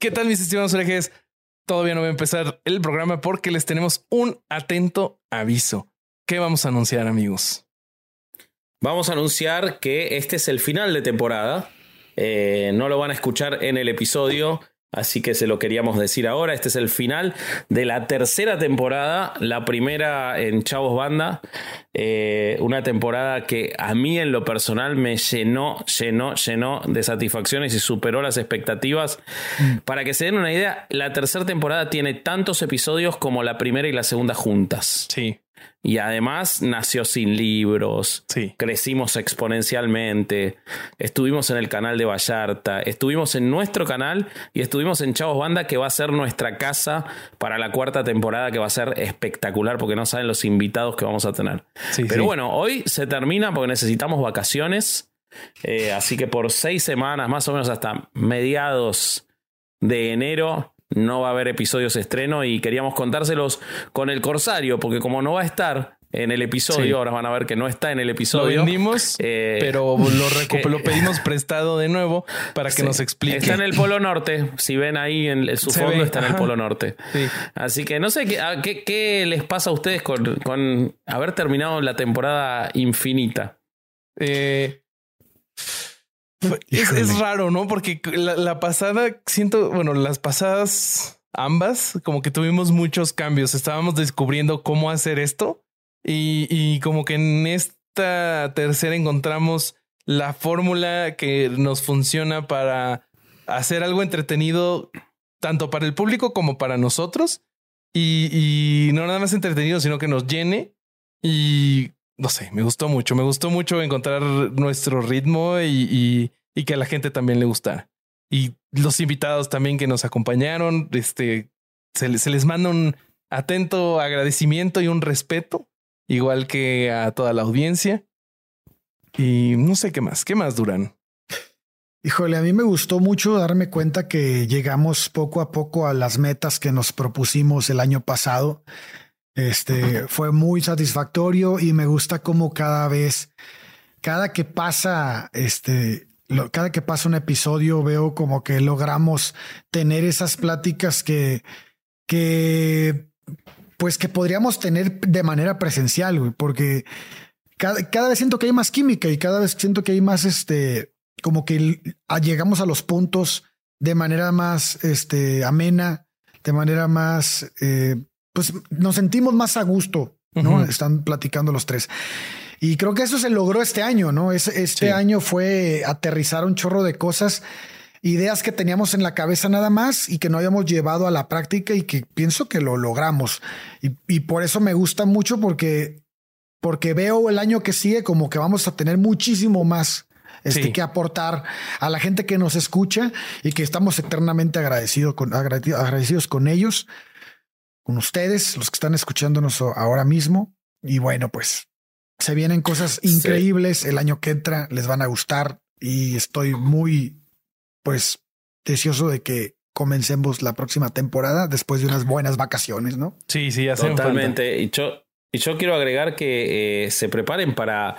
¿Qué tal, mis estimados herejes? Todavía no voy a empezar el programa porque les tenemos un atento aviso. ¿Qué vamos a anunciar, amigos? Vamos a anunciar que este es el final de temporada. Eh, no lo van a escuchar en el episodio, así que se lo queríamos decir ahora. Este es el final de la tercera temporada, la primera en Chavos Banda. Eh, una temporada que a mí en lo personal me llenó, llenó, llenó de satisfacciones y superó las expectativas. Para que se den una idea, la tercera temporada tiene tantos episodios como la primera y la segunda juntas. Sí. Y además nació sin libros, Sí. crecimos exponencialmente, estuvimos en el canal de Vallarta, estuvimos en nuestro canal y estuvimos en Chavos Banda, que va a ser nuestra casa para la cuarta temporada, que va a ser espectacular porque no saben los invitados que vamos a tener. Sí, Pero sí. bueno, hoy se termina porque necesitamos vacaciones, eh, así que por seis semanas, más o menos hasta mediados de enero, no va a haber episodios estreno y queríamos contárselos con el Corsario, porque como no va a estar en el episodio, Sí. ahora van a ver que no está en el Lo episodio. vendimos, eh, pero lo, lo pedimos prestado de nuevo para que Sí. nos explique. Está en el Polo Norte. Si ven ahí en su Se fondo, ve, está en el. Polo Norte. Sí. Así que no sé qué, a- qué, qué les pasa a ustedes con, con haber terminado la temporada infinita. Eh, es, Híjole. es raro, ¿no? Porque la, la pasada, siento, bueno, las pasadas, ambas, como que tuvimos muchos cambios. Estábamos descubriendo cómo hacer esto y, y como que en esta tercera encontramos la fórmula que nos funciona para hacer algo entretenido tanto para el público como para nosotros. Y, y no nada más entretenido, sino que nos llene. Y no sé, me gustó mucho. Me gustó mucho encontrar nuestro ritmo y, que a la gente también le gustara. Y los invitados también que nos acompañaron, este, se, se les manda un atento agradecimiento y un respeto, igual que a toda la audiencia. Y no sé qué más, qué más Durán. Híjole, a mí me gustó mucho darme cuenta que llegamos poco a poco a las metas que nos propusimos el año pasado. Este fue muy satisfactorio y me gusta cómo cada vez, cada que pasa, este, lo- cada que pasa un episodio, veo como que logramos tener esas pláticas que, que, pues que podríamos tener de manera presencial, güey, porque cada, cada vez siento que hay más química y cada vez siento que hay más, este, como que llegamos a los puntos de manera más, este, amena, de manera más, eh, pues nos sentimos más a gusto, ¿no? Están platicando los tres. Y creo que eso se logró este año, ¿no? Es, este Sí. año fue aterrizar un chorro de cosas, ideas que teníamos en la cabeza nada más y que no habíamos llevado a la práctica y que pienso que lo logramos. Y, y por eso me gusta mucho porque, porque veo el año que sigue como que vamos a tener muchísimo más este, Sí. que aportar a la gente que nos escucha y que estamos eternamente agradecido con, agrade- agradecidos con ellos, con ustedes, los que están escuchándonos ahora mismo. Y bueno, pues se vienen cosas Sí. increíbles el año que entra, les van a gustar y estoy muy, pues, deseoso de que comencemos la próxima temporada después de unas buenas vacaciones, ¿no? Sí, sí, hacen falta. Totalmente. Y yo, y yo quiero agregar que eh, se preparen para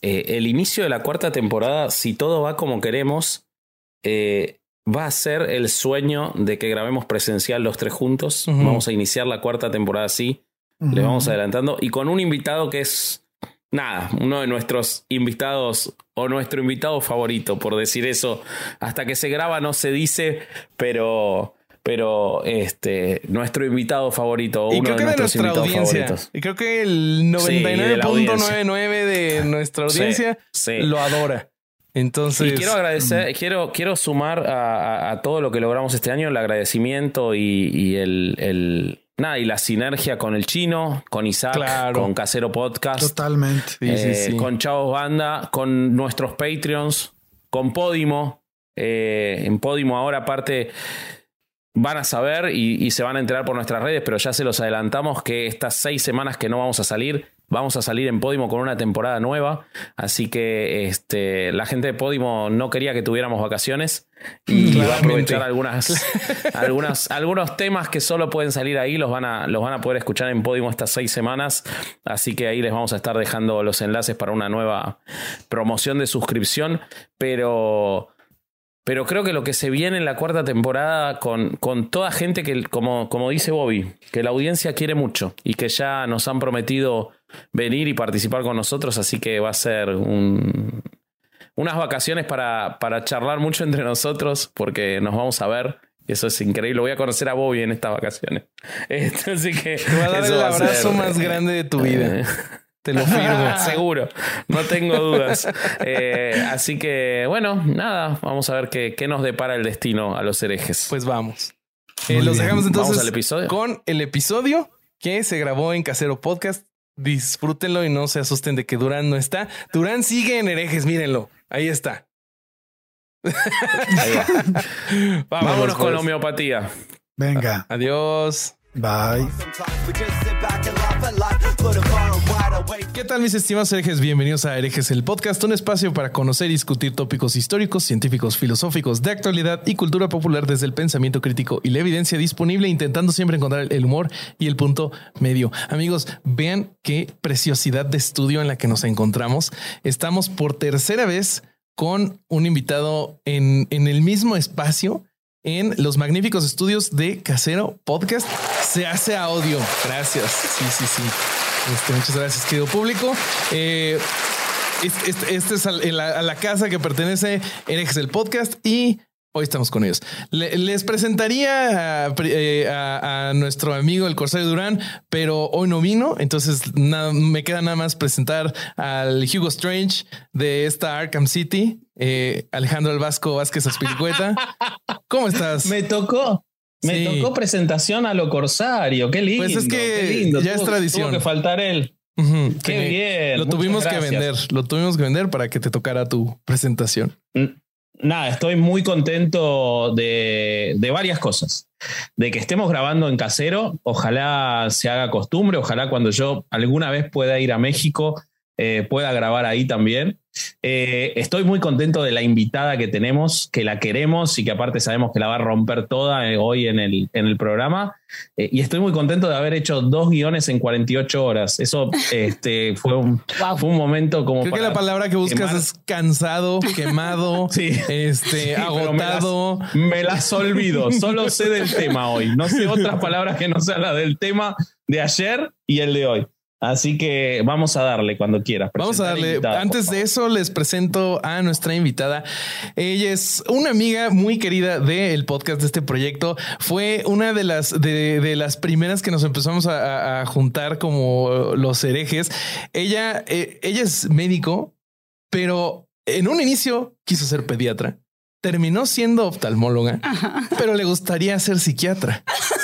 eh, el inicio de la cuarta temporada. Si todo va como queremos, eh, va a ser el sueño de que grabemos presencial los tres juntos. Vamos a iniciar la cuarta temporada así. Le vamos adelantando. Y con un invitado que es, nada, uno de nuestros invitados o nuestro invitado favorito, por decir eso. Hasta que se graba no se dice, pero, pero este, nuestro invitado favorito o Y uno creo de que de nuestros nuestra invitados audiencia. favoritos. Y creo que el Sí, de. 99.99 de nuestra Sí, audiencia sí. lo adora. Entonces, Y quiero agradecer, quiero, quiero sumar a, a- a todo lo que logramos este año, el agradecimiento y, y el, el- nada, y la sinergia con el chino, con Isaac, Claro. con Casero Podcast. Totalmente. Sí, eh, sí. con Chavos Banda, con nuestros Patreons, con Podimo, Eh, en Podimo ahora aparte van a saber y, se van a enterar por nuestras redes, pero ya se los adelantamos que estas seis semanas que no vamos a salir, vamos a salir en Podimo con una temporada nueva. Así que este, la gente de Podimo no quería que tuviéramos vacaciones y va a aprovechar algunas, algunas, algunos temas que solo pueden salir ahí, los van, a, los van a poder escuchar en Podimo estas seis semanas. Así que ahí les vamos a estar dejando los enlaces para una nueva promoción de suscripción. Pero pero creo que lo que se viene en la cuarta temporada con, con toda gente que, como, como dice Bobby, que la audiencia quiere mucho y que ya nos han prometido venir y participar con nosotros, así que va a ser un, unas vacaciones para, para charlar mucho entre nosotros, porque nos vamos a ver. Eso es increíble. Voy a conocer a Bobby en estas vacaciones. así que. Te va a dar el abrazo más grande de tu vida. Te lo firmo. Seguro, no tengo dudas. Eh, así que, bueno, nada, vamos a ver qué, qué, nos depara el destino a los herejes. Pues vamos. Eh, los dejamos entonces al episodio? con el episodio que se grabó en Casero Podcast. Disfrútenlo y no se asusten de que Durán no está. Durán sigue en herejes, mírenlo. Ahí está. Vámonos con la homeopatía. Venga. Adiós. Bye. ¿Qué tal mis estimados herejes? Bienvenidos a Herejes el Podcast, un espacio para conocer y discutir tópicos históricos, científicos, filosóficos, de actualidad y cultura popular desde el pensamiento crítico y la evidencia disponible, intentando siempre encontrar el humor y el punto medio. Amigos, vean qué preciosidad de estudio en la que nos encontramos. Estamos por tercera vez con un invitado en, en el mismo espacio en los magníficos estudios de Casero Podcast. Se hace audio. Gracias. Sí, sí, sí. Este, muchas gracias, querido público. Eh, este, este, es a la, casa que pertenece Herejes el Podcast y Hoy estamos con ellos. les presentaría eh, a, nuestro amigo el Corsario Durán, pero hoy no vino. Entonces me queda nada más presentar al Hugo Strange de esta Arkham City, eh, Alejandro El Vasco Vázquez Aspiricueta. ¿Cómo estás? Me tocó. Me tocó presentación a lo Corsario. Qué lindo. Pues es que ya es tradición. Tuvo que faltar él. Qué bien. Lo tuvimos que vender. Lo tuvimos que vender para que te tocara tu presentación. Nada, estoy muy contento de, varias cosas. De que estemos grabando en casero, ojalá se haga costumbre, ojalá cuando yo alguna vez pueda ir a México eh, pueda grabar ahí también. Eh, estoy muy contento de la invitada que tenemos, que la queremos y que aparte sabemos que la va a romper toda eh, hoy en el, en el programa. Eh, y estoy muy contento de haber hecho dos guiones en 48 horas. Eso este, fue, un, fue un momento como... Creo que la palabra que buscas es cansado, quemado, este, agotado. Me las, olvido, solo sé del tema hoy. No sé otras palabras que no sean la del tema de ayer y el de hoy. Así que vamos a darle cuando quieras. Vamos a darle. Antes de eso, les presento a nuestra invitada. Ella es una amiga muy querida del podcast de este proyecto. Fue una de las, de, las primeras que nos empezamos a, juntar como los herejes. Ella, eh, ella es médico, pero en un inicio quiso ser pediatra. Terminó siendo oftalmóloga, pero le gustaría ser psiquiatra.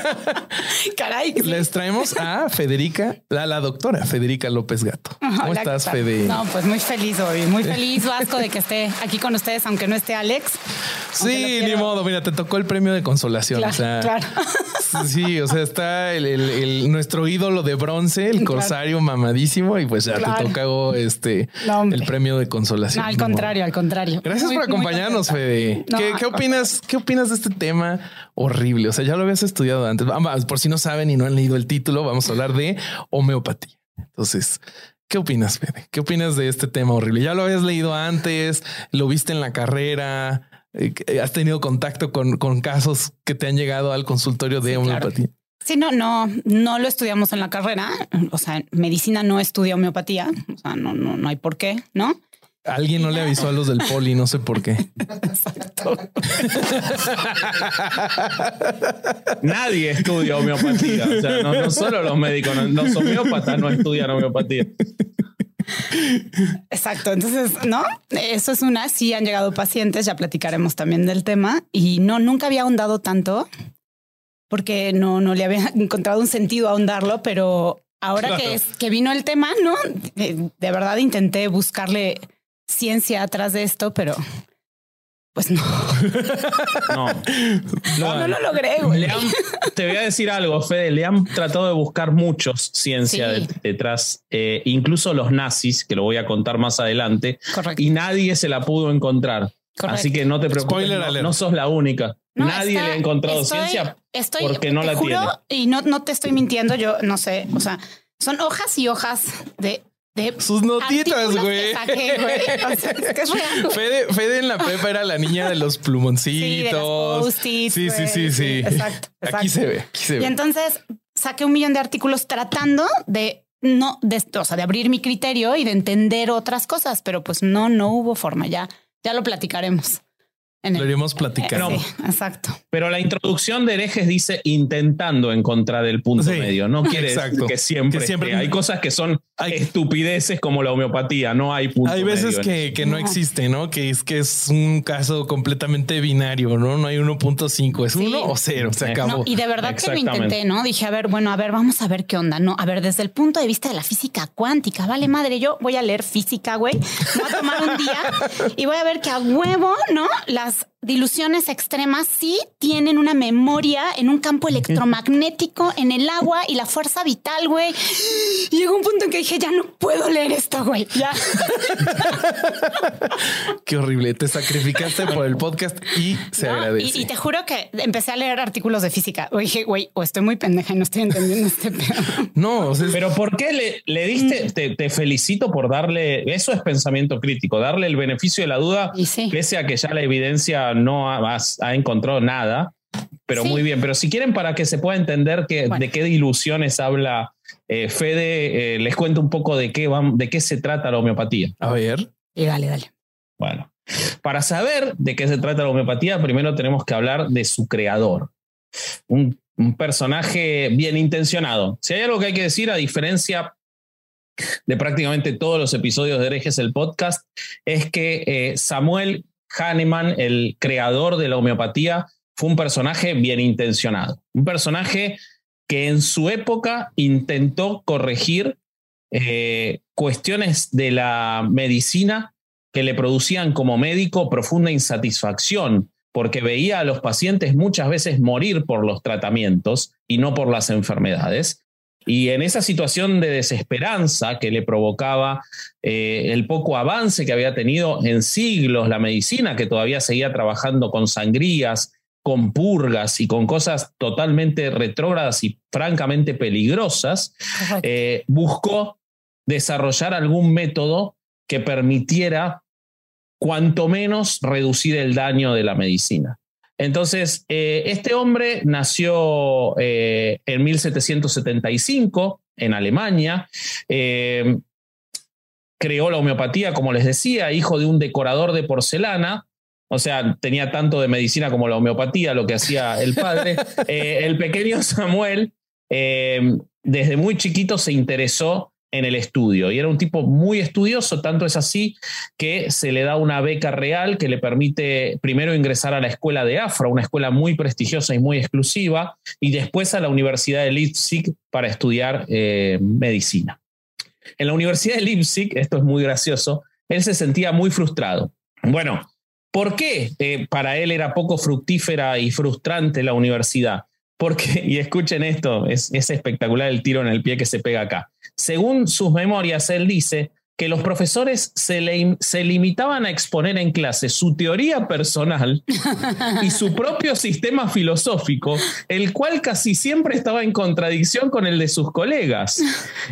Caray. Les traemos a Federica, la, la doctora Federica López Gato. ¿Cómo estás, Fede? No, pues muy feliz hoy, muy feliz, Vasco, de que esté aquí con ustedes, aunque no esté Alex. Sí, ni modo. Mira, te tocó el premio de consolación. o sea, claro. Sí, o sea, está el, nuestro ídolo de bronce, el corsario mamadísimo, y pues ya te toca este el premio de consolación. No, al contrario, al contrario. Gracias por acompañarnos, Fede. ¿Qué, ¿Qué, opinas? ¿Qué opinas de este tema horrible? O sea, ya lo habías estudiado antes. Por si no saben y no han leído el título, vamos a hablar de homeopatía. Entonces, ¿Qué opinas, Fede? ¿Qué opinas de este tema horrible? ¿Ya lo habías leído antes? ¿Lo viste en la carrera? Eh, ¿Has tenido contacto con, con, casos que te han llegado al consultorio de homeopatía? Sí, no, no, no lo estudiamos en la carrera. O sea, medicina no estudia homeopatía. O sea, no, no, no hay por qué, ¿no? Alguien no le avisó a los del poli, no sé por qué. Exacto. Nadie estudia homeopatía. O sea, no, solo los médicos, los homeópatas no estudian homeopatía. Exacto. Entonces, no, eso es una. Sí han llegado pacientes, ya platicaremos también del tema. Y no, nunca había ahondado tanto porque no, no le había encontrado un sentido ahondarlo, pero ahora que, es, que vino el tema, no, de verdad intenté buscarle ciencia atrás de esto, pero Pues no. No. No, no lo logré, güey. Le han- te voy a decir algo, Fede. Le han tratado de buscar muchos ciencia Sí. de- detrás, eh, incluso los nazis, que lo voy a contar más adelante, Correcto. y nadie se la pudo encontrar. Correcto. Así que no te preocupes, no, sos la única. No, nadie está- le ha encontrado estoy- ciencia estoy, porque no te la juro, tiene. Y no, no te estoy mintiendo, yo no sé. O sea, son hojas y hojas de. De Sus notitas, güey. que saqué, güey. O sea, es que es real. güey. Fede, Fede en la prepa era la niña de los Sí, de las plumoncitos. Sí, sí, sí, sí. Exacto, exacto. Aquí se ve, aquí se Y ve. entonces saqué un millón de artículos tratando de no, de, o sea, de abrir mi criterio y de entender otras cosas, pero pues no, no hubo forma. Ya, ya lo platicaremos. En Lo iremos platicando. Sí, exacto. Pero la introducción de herejes dice intentando encontrar el punto Sí, medio. No quiere exacto. decir que siempre, Que siempre-. Hay cosas que son Hay- estupideces como la homeopatía. No hay punto Hay veces medio. que, que no existe, ¿no? Que es que es un caso completamente binario, ¿no? No hay 1.5, es Sí. uno o cero, se Eh, acabó. No, y de verdad que lo intenté, ¿no? Dije, a ver, bueno, a ver, vamos a ver qué onda. No, a ver, desde el punto de vista de la física cuántica, vale madre, yo voy a leer física, güey. Voy a tomar un día y voy a ver que a huevo, ¿no? Las as diluciones extremas sí tienen una memoria en un campo electromagnético en el agua y la fuerza vital, güey. Llegó un punto en que dije, ya no puedo leer esto, güey. Ya. Qué horrible. Te sacrificaste por el podcast y se ¿no? agradece. Y, y te juro que empecé a leer artículos de física. O dije, güey, o estoy muy pendeja y no estoy entendiendo este pedo. No, o sea, es- Pero ¿por qué le, le diste? Te, te felicito por darle, eso es pensamiento crítico, darle el beneficio de la duda, Y sí. pese a que ya la evidencia no ha, ha encontrado nada. Pero Sí. muy bien, pero si quieren para que se pueda entender que, Bueno. de qué ilusiones habla eh, Fede, eh, les cuento un poco de qué, vam- de qué se trata la homeopatía. a ver. Y dale, dale. Bueno, para saber de qué se trata la homeopatía, primero tenemos que hablar de su creador. Un, un personaje bien intencionado. Si hay algo que hay que decir, a diferencia de prácticamente todos los episodios de Herejes el podcast, es que eh, Samuel Hahnemann, el creador de la homeopatía, fue un personaje bien intencionado. Un personaje que en su época intentó corregir eh, cuestiones de la medicina que le producían como médico profunda insatisfacción, porque veía a los pacientes muchas veces morir por los tratamientos y no por las enfermedades. Y en esa situación de desesperanza que le provocaba eh, el poco avance que había tenido en siglos la medicina, que todavía seguía trabajando con sangrías, con purgas y con cosas totalmente retrógradas y francamente peligrosas, eh, buscó desarrollar algún método que permitiera cuanto menos reducir el daño de la medicina. Entonces, eh, este hombre nació eh, en 1775 en Alemania, eh, creó la homeopatía, como les decía, hijo de un decorador de porcelana, o sea, tenía tanto de medicina como la homeopatía, lo que hacía el padre. El pequeño Samuel, desde muy chiquito, se interesó en el estudio y era un tipo muy estudioso, tanto es así que se le da una beca real que le permite primero ingresar a la escuela de Afra, una escuela muy prestigiosa y muy exclusiva, y después a la Universidad de Leipzig para estudiar eh, medicina. En la Universidad de Leipzig, esto es muy gracioso, él se sentía muy frustrado. Bueno, ¿por qué eh, para él era poco fructífera y frustrante la universidad? Porque, y escuchen esto, es, es espectacular el tiro en el pie que se pega acá. Según sus memorias, él dice que los profesores se, le, se limitaban a exponer en clase su teoría personal y su propio sistema filosófico, el cual casi siempre estaba en contradicción con el de sus colegas,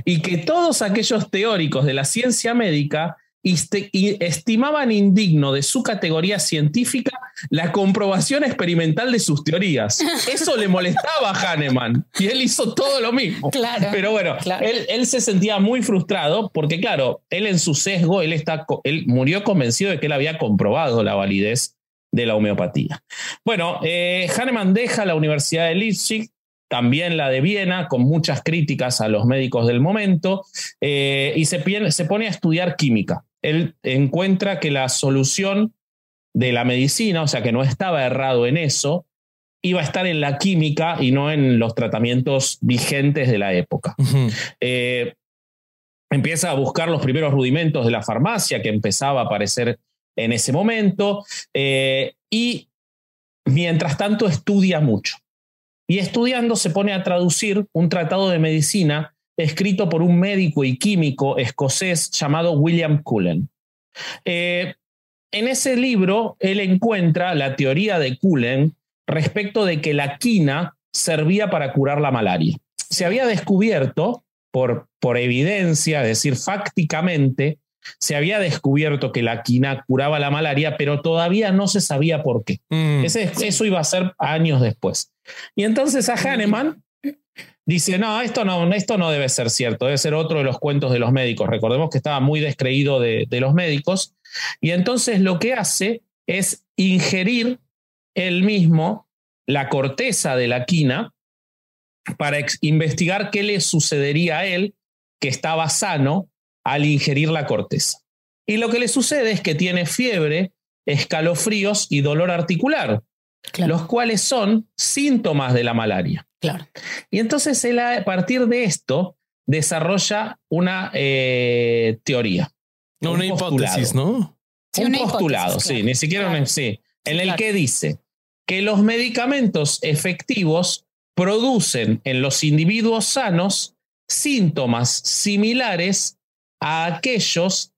y que todos aquellos teóricos de la ciencia médica y estimaban indigno de su categoría científica la comprobación experimental de sus teorías. Eso le molestaba a Hahnemann y él hizo todo lo mismo. Claro. Pero bueno, Claro. él, él se sentía muy frustrado porque, claro, él en su sesgo, él, está, él murió convencido de que él había comprobado la validez de la homeopatía. Bueno, eh, Hahnemann deja la Universidad de Leipzig, también la de Viena, con muchas críticas a los médicos del momento, eh, y se pone a estudiar química. Él encuentra que la solución de la medicina, o sea que no estaba errado en eso, iba a estar en la química y no en los tratamientos vigentes de la época. Eh, empieza a buscar los primeros rudimentos de la farmacia, que empezaba a aparecer en ese momento eh, y mientras tanto estudia mucho. Y estudiando se pone a traducir un tratado de medicina escrito por un médico y químico escocés llamado William Cullen. Eh, en ese libro, él encuentra la teoría de Cullen respecto de que la quina servía para curar la malaria. Se había descubierto, por, por evidencia, es decir, fácticamente, se había descubierto que la quina curaba la malaria, pero todavía no se sabía por qué. Mm. eso iba a ser años después. Y entonces a Hahnemann dice, no esto, no, esto no debe ser cierto, debe ser otro de los cuentos de los médicos. Recordemos que estaba muy descreído de, de los médicos. Y entonces lo que hace es ingerir él mismo la corteza de la quina para investigar qué le sucedería a él, que estaba sano, al ingerir la corteza. Y lo que le sucede es que tiene fiebre, escalofríos y dolor articular, los cuales son síntomas de la malaria. Claro. Y entonces él a partir de esto desarrolla una eh, teoría. No, una hipótesis, ¿no? un postulado, sí, ni siquiera un, sí, en el que dice que los medicamentos efectivos producen en los individuos sanos síntomas similares a aquellos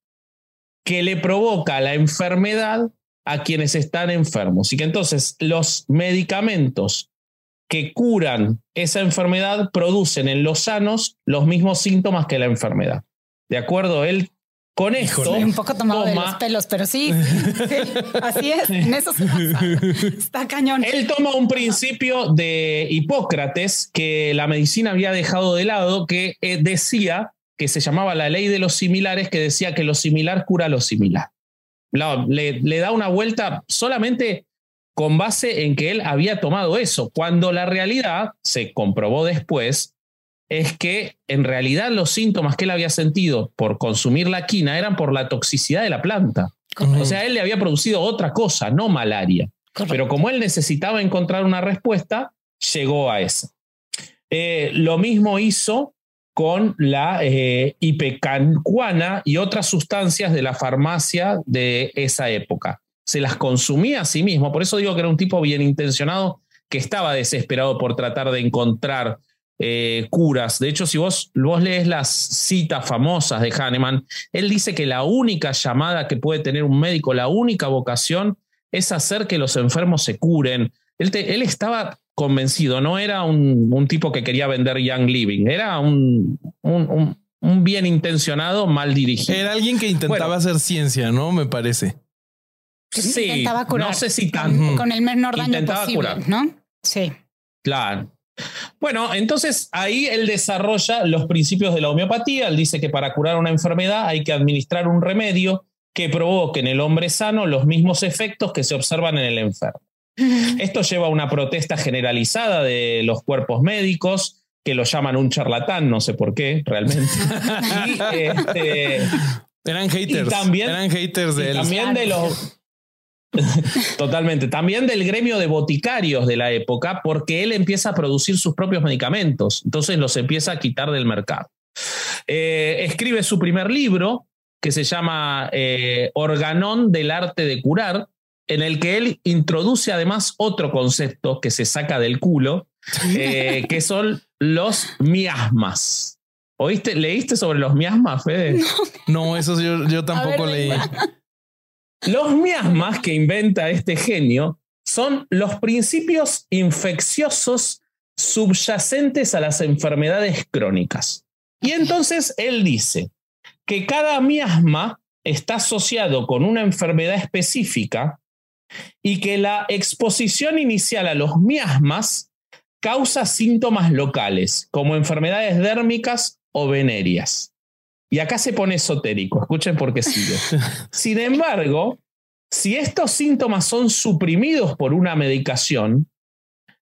que le provoca la enfermedad a quienes están enfermos. Y que entonces los medicamentos que curan esa enfermedad producen en los sanos los mismos síntomas que la enfermedad. ¿De acuerdo? Él con esto. un poco tomado de los pelos, pero sí, así es. En eso se Está cañón. Él toma un principio de Hipócrates que la medicina había dejado de lado, que eh, decía que se llamaba la ley de los similares, que decía que lo similar cura lo similar. le, da una vuelta solamente con base en que él había tomado eso, cuando la realidad, se comprobó después, es que en realidad los síntomas que él había sentido por consumir la quina eran por la toxicidad de la planta. O sea, él le había producido otra cosa, no malaria. Pero como él necesitaba encontrar una respuesta, llegó a eso. Eh, lo mismo hizo con la eh, y otras sustancias de la farmacia de esa época. Se las consumía a sí mismo, por eso digo que era un tipo bien intencionado que estaba desesperado por tratar de encontrar eh, curas. De hecho, si vos, vos lees las citas famosas de Hahnemann, él dice que la única llamada que puede tener un médico, la única vocación, es hacer que los enfermos se curen. Él, él estaba convencido, no era un, tipo que quería vender Young Living, era un, un, bien intencionado, mal dirigido. Era alguien que intentaba hacer ciencia, ¿no? Me parece. Sí, intentaba curar. no sé si tan, con el menor daño posible, ¿no? Sí. Claro. Bueno, entonces ahí él desarrolla los principios de la homeopatía. Él dice que para curar una enfermedad hay que administrar un remedio que provoque en el hombre sano los mismos efectos que se observan en el enfermo. Esto lleva a una protesta generalizada de los cuerpos médicos, que lo llaman un charlatán, no sé por qué, realmente. Este, eran haters. también, eran haters de También de los. Totalmente. También del gremio de boticarios de la época, porque él empieza a producir sus propios medicamentos. Entonces los empieza a quitar del mercado. Eh, escribe su primer libro, que se llama eh, Organón del arte de curar, en el que él introduce además otro concepto que se saca del culo, eh, que son los miasmas. ¿Oíste? ¿Leíste sobre los miasmas, Fede? No, eso yo, tampoco leí. Los miasmas que inventa este genio son los principios infecciosos subyacentes a las enfermedades crónicas. Y entonces él dice que cada miasma está asociado con una enfermedad específica y que la exposición inicial a los miasmas causa síntomas locales, como enfermedades dérmicas o venéreas. Y acá se pone esotérico, escuchen por qué sigue. Sin embargo, si estos síntomas son suprimidos por una medicación,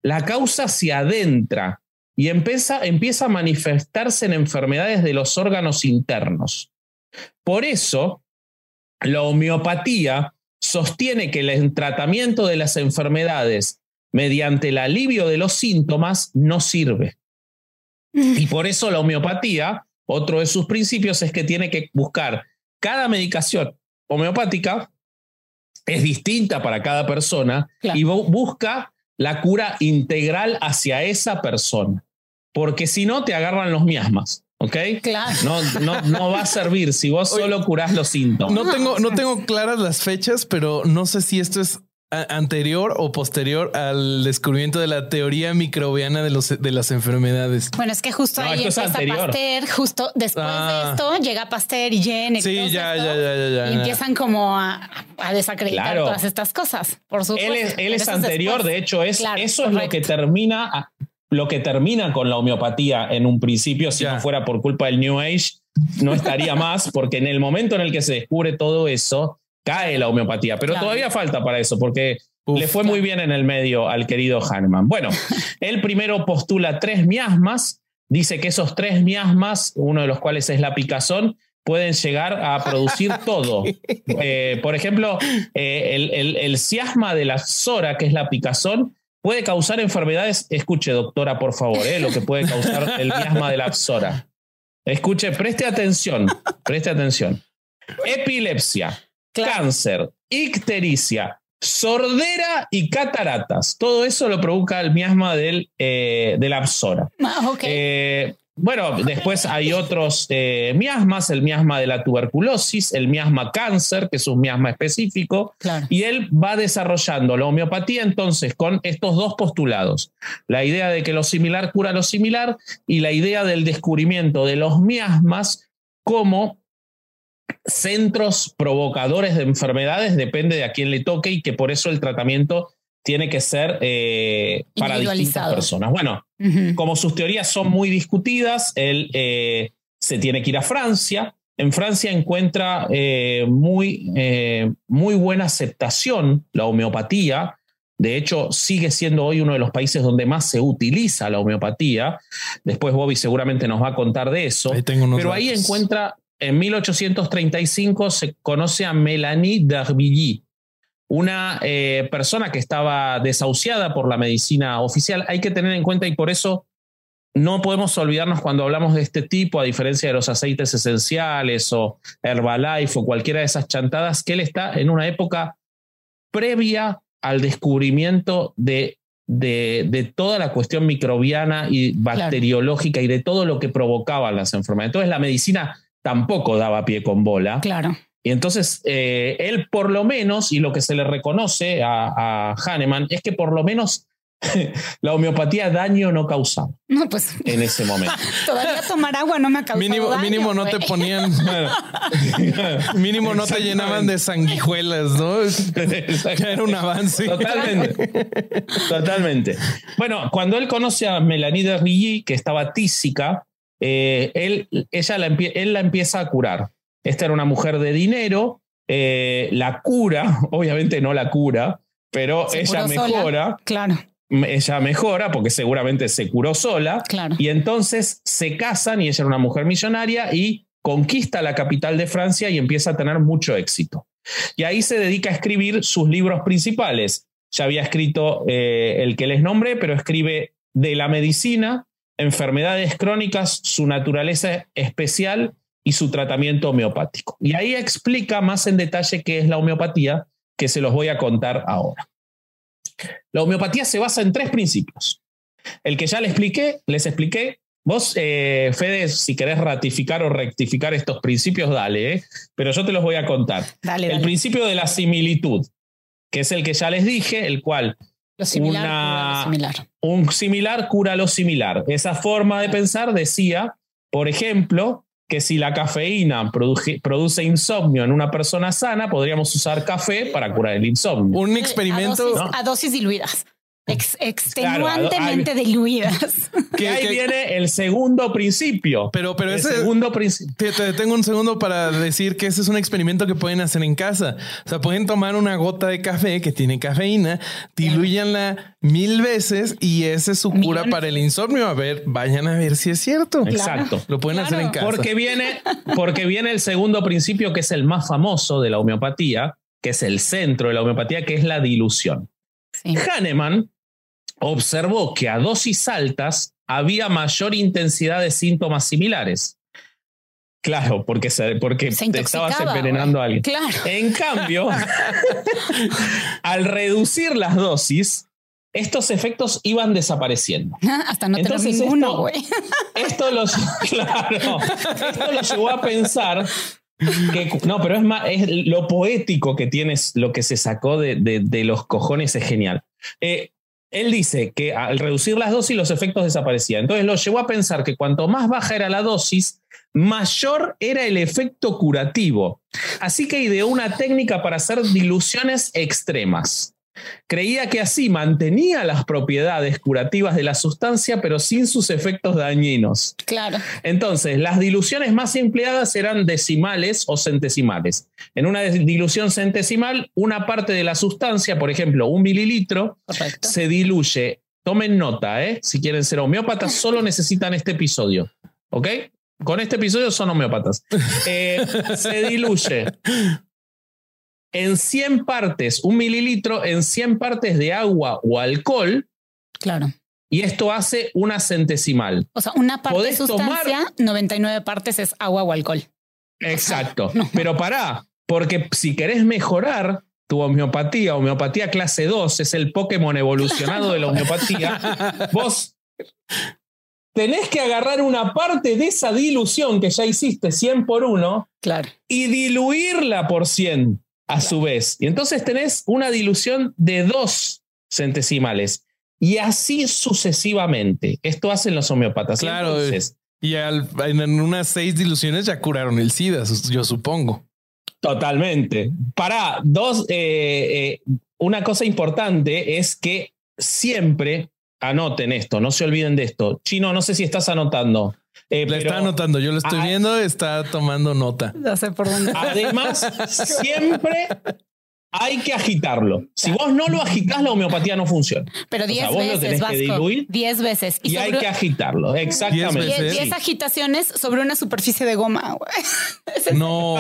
la causa se adentra y empieza, empieza a manifestarse en enfermedades de los órganos internos. Por eso, la homeopatía sostiene que el tratamiento de las enfermedades mediante el alivio de los síntomas no sirve. Y por eso la homeopatía, otro de sus principios es que tiene que buscar cada medicación homeopática es distinta para cada persona y busca la cura integral hacia esa persona. Porque si no, te agarran los miasmas. ¿Ok? Claro. No, no, no va a servir si vos solo curás los síntomas. No tengo, no tengo claras las fechas, pero no sé si esto es anterior o posterior al descubrimiento de la teoría microbiana de, los, de las enfermedades. Bueno, es que justo ahí empieza Pasteur, justo después de ah. esto llega Pasteur y Jenner. Sí, ya, ya, ya, ya, Y empiezan como a, desacreditar todas estas cosas, por supuesto. Él es, anterior, de hecho, es, eso es lo que termina lo que termina con la homeopatía en un principio, si no fuera por culpa del New Age, no estaría más, porque en el momento en el que se descubre todo eso, cae la homeopatía, pero todavía falta para eso, porque le fue muy bien en el medio al querido Hahnemann. Bueno, él primero postula tres miasmas, dice que esos tres miasmas, uno de los cuales es la picazón, pueden llegar a producir todo. Eh, por ejemplo, eh, el, el, el, ciasma de la zora, que es la picazón, puede causar enfermedades. Escuche, doctora, por favor, eh, lo que puede causar el miasma de la zora. Escuche, preste atención, preste atención. Epilepsia, cáncer, ictericia, sordera y cataratas. Todo eso lo provoca el miasma del, eh, de la psora. Ah, eh, bueno, después hay otros eh, miasmas, el miasma de la tuberculosis, el miasma cáncer, que es un miasma específico, y él va desarrollando la homeopatía entonces con estos dos postulados, la idea de que lo similar cura lo similar y la idea del descubrimiento de los miasmas como centros provocadores de enfermedades, depende de a quién le toque y que por eso el tratamiento tiene que ser eh, para distintas personas. Bueno, como sus teorías son muy discutidas, él eh, se tiene que ir a Francia. En Francia encuentra eh, muy, muy buena aceptación la homeopatía. De hecho, sigue siendo hoy uno de los países donde más se utiliza la homeopatía. Después Bobby seguramente nos va a contar de eso. Pero ahí encuentra en 1835 se conoce a Mélanie d'Arbilly, una eh, persona que estaba desahuciada por la medicina oficial. Hay que tener en cuenta y por eso no podemos olvidarnos cuando hablamos de este tipo, a diferencia de los aceites esenciales o Herbalife o cualquiera de esas chantadas, que él está en una época previa al descubrimiento de, de, toda la cuestión microbiana y bacteriológica y de todo lo que provocaban las enfermedades. Entonces la medicina tampoco daba pie con bola. Claro. Y entonces eh, él por lo menos, y lo que se le reconoce a, a Hahnemann, es que por lo menos la homeopatía daño no causaba. No, pues. En ese momento. Todavía tomar agua no me ha causado mínimo, daño. Mínimo no te ponían. mínimo no te llenaban de sanguijuelas, ¿no? Era un avance. Totalmente. Totalmente. Bueno, cuando él conoce a Melanie de que estaba tísica, eh, él, ella la, él la empieza a curar. Esta era una mujer de dinero, eh, la cura, obviamente no la cura, pero ella mejora. Claro. Ella mejora porque seguramente se curó sola. Claro. Y entonces se casan y ella era una mujer millonaria y conquista la capital de Francia y empieza a tener mucho éxito. Y ahí se dedica a escribir sus libros principales. Ya había escrito eh, el que les nombré, pero escribe de la medicina, enfermedades crónicas, su naturaleza especial y su tratamiento homeopático. Y ahí explica más en detalle qué es la homeopatía, que se los voy a contar ahora. La homeopatía se basa en tres principios. El que ya les expliqué, les expliqué. Vos, eh, Fede, si querés ratificar o rectificar estos principios, dale, eh. pero yo te los voy a contar. el principio de la similitud, que es el que ya les dije, el cual lo similar, cura lo similar. Un similar cura lo similar. Esa forma de pensar decía, por ejemplo, que si la cafeína produce, insomnio en una persona sana, podríamos usar café para curar el insomnio. Un experimento. a dosis diluidas extenuantemente diluidas. Que ahí viene el segundo principio. Pero, pero ese segundo principio. Te, te, detengo un segundo para decir que ese es un experimento que pueden hacer en casa. O sea, pueden tomar una gota de café que tiene cafeína, diluyanla mil veces y esa es su cura para el insomnio. A ver, vayan a ver si es cierto. Exacto. Lo pueden hacer en casa. Porque viene, porque viene el segundo principio que es el más famoso de la homeopatía, que es el centro de la homeopatía, que es la dilución. Hahnemann observó que a dosis altas había mayor intensidad de síntomas similares. Claro, porque, se, porque Se te estabas envenenando a alguien. Claro. En cambio, al reducir las dosis, estos efectos iban desapareciendo. Hasta no tener ninguno, esto- güey. Esto los, claro, esto lo llevó a pensar que no, pero es más, es lo poético que tienes, lo que se sacó de, de- de los cojones es genial. Eh, él dice que al reducir las dosis los efectos desaparecían. Entonces lo llevó a pensar que cuanto más baja era la dosis, mayor era el efecto curativo. Así que ideó una técnica para hacer diluciones extremas. Creía que así mantenía las propiedades curativas de la sustancia, pero sin sus efectos dañinos. Claro. Entonces, las diluciones más empleadas eran decimales o centesimales. En una dilución centesimal, una parte de la sustancia, por ejemplo, un mililitro, se diluye. Tomen nota, ¿eh? Si quieren ser homeópatas, solo necesitan este episodio. ¿Ok? Con este episodio son homeópatas. Eh, se diluye en 100 partes, un mililitro en 100 partes de agua o alcohol, Claro. y esto hace una centesimal. O sea, una parte Podés sustancia, 99 partes es agua o alcohol. Exacto. Pero pará, porque si querés mejorar tu homeopatía, homeopatía clase 2, es el Pokémon evolucionado de la homeopatía, vos tenés que agarrar una parte de esa dilución que ya hiciste 100 por 1 Claro. y diluirla por 100 a su vez. Y entonces tenés una dilución de dos centesimales. Y así sucesivamente. Esto hacen los homeópatas. Claro, entonces, Y al- en unas seis diluciones ya curaron el SIDA, yo supongo. Totalmente. Para dos, eh, eh, una cosa importante es que siempre anoten esto, no se olviden de esto. Chino, no sé si estás anotando. Eh, La pero está anotando, yo lo estoy Ah. viendo, está tomando nota. Ya sé por dónde. Además, siempre hay que agitarlo. Si vos no lo agitás, la homeopatía no funciona. Pero o sea, 10 vos lo veces, tenés que Vasco. diluir 10 veces. Y, hay sobre- que agitarlo. Exactamente. Diez veces. 10 Sí. agitaciones sobre una superficie de goma. No,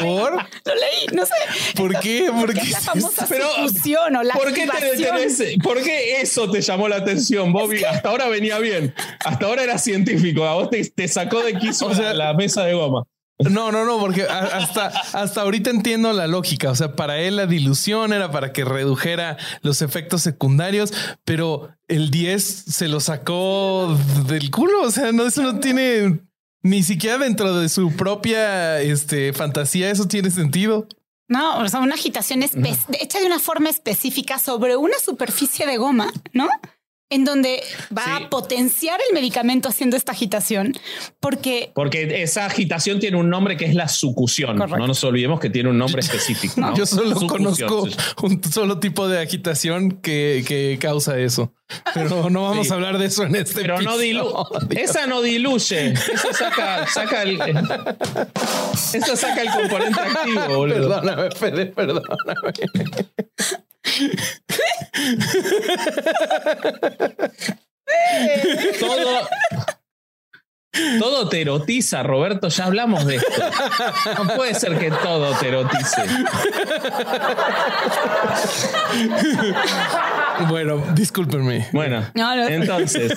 ¿por? lo leí, no sé. ¿Por qué? Porque Porque es la famosa Pero, o la ¿Por qué, te? ¿Por qué eso te llamó la atención, Bobby? Hasta ahora venía bien. Hasta ahora era científico. A vos te, te sacó de quiso O sea- la, la mesa de goma. No, no, no, porque hasta, hasta ahorita entiendo la lógica. O sea, para él la dilución era para que redujera los efectos secundarios, pero el 10 se lo sacó del culo. O sea, no, eso no tiene ni siquiera dentro de su propia este, fantasía. Eso tiene sentido. No, o sea, una agitación hecha de una forma específica sobre una superficie de goma, ¿no? En donde va Sí. a potenciar el medicamento haciendo esta agitación, porque Porque esa agitación tiene un nombre que es la sucusión. Correcto. No nos olvidemos que tiene un nombre específico. ¿no? Yo solo Sucusión, conozco sí. un solo tipo de agitación que, que causa eso. Pero no vamos Sí. a hablar de eso en este Pero no diluye. episodio. Esa no diluye. Esa saca, saca el. Esa saca el componente activo, boludo. Perdóname, Fede, perdóname. Todo. Todo te erotiza, Roberto. Ya hablamos de esto. No puede ser que todo te erotice. Bueno, discúlpenme. Bueno, No, no. entonces.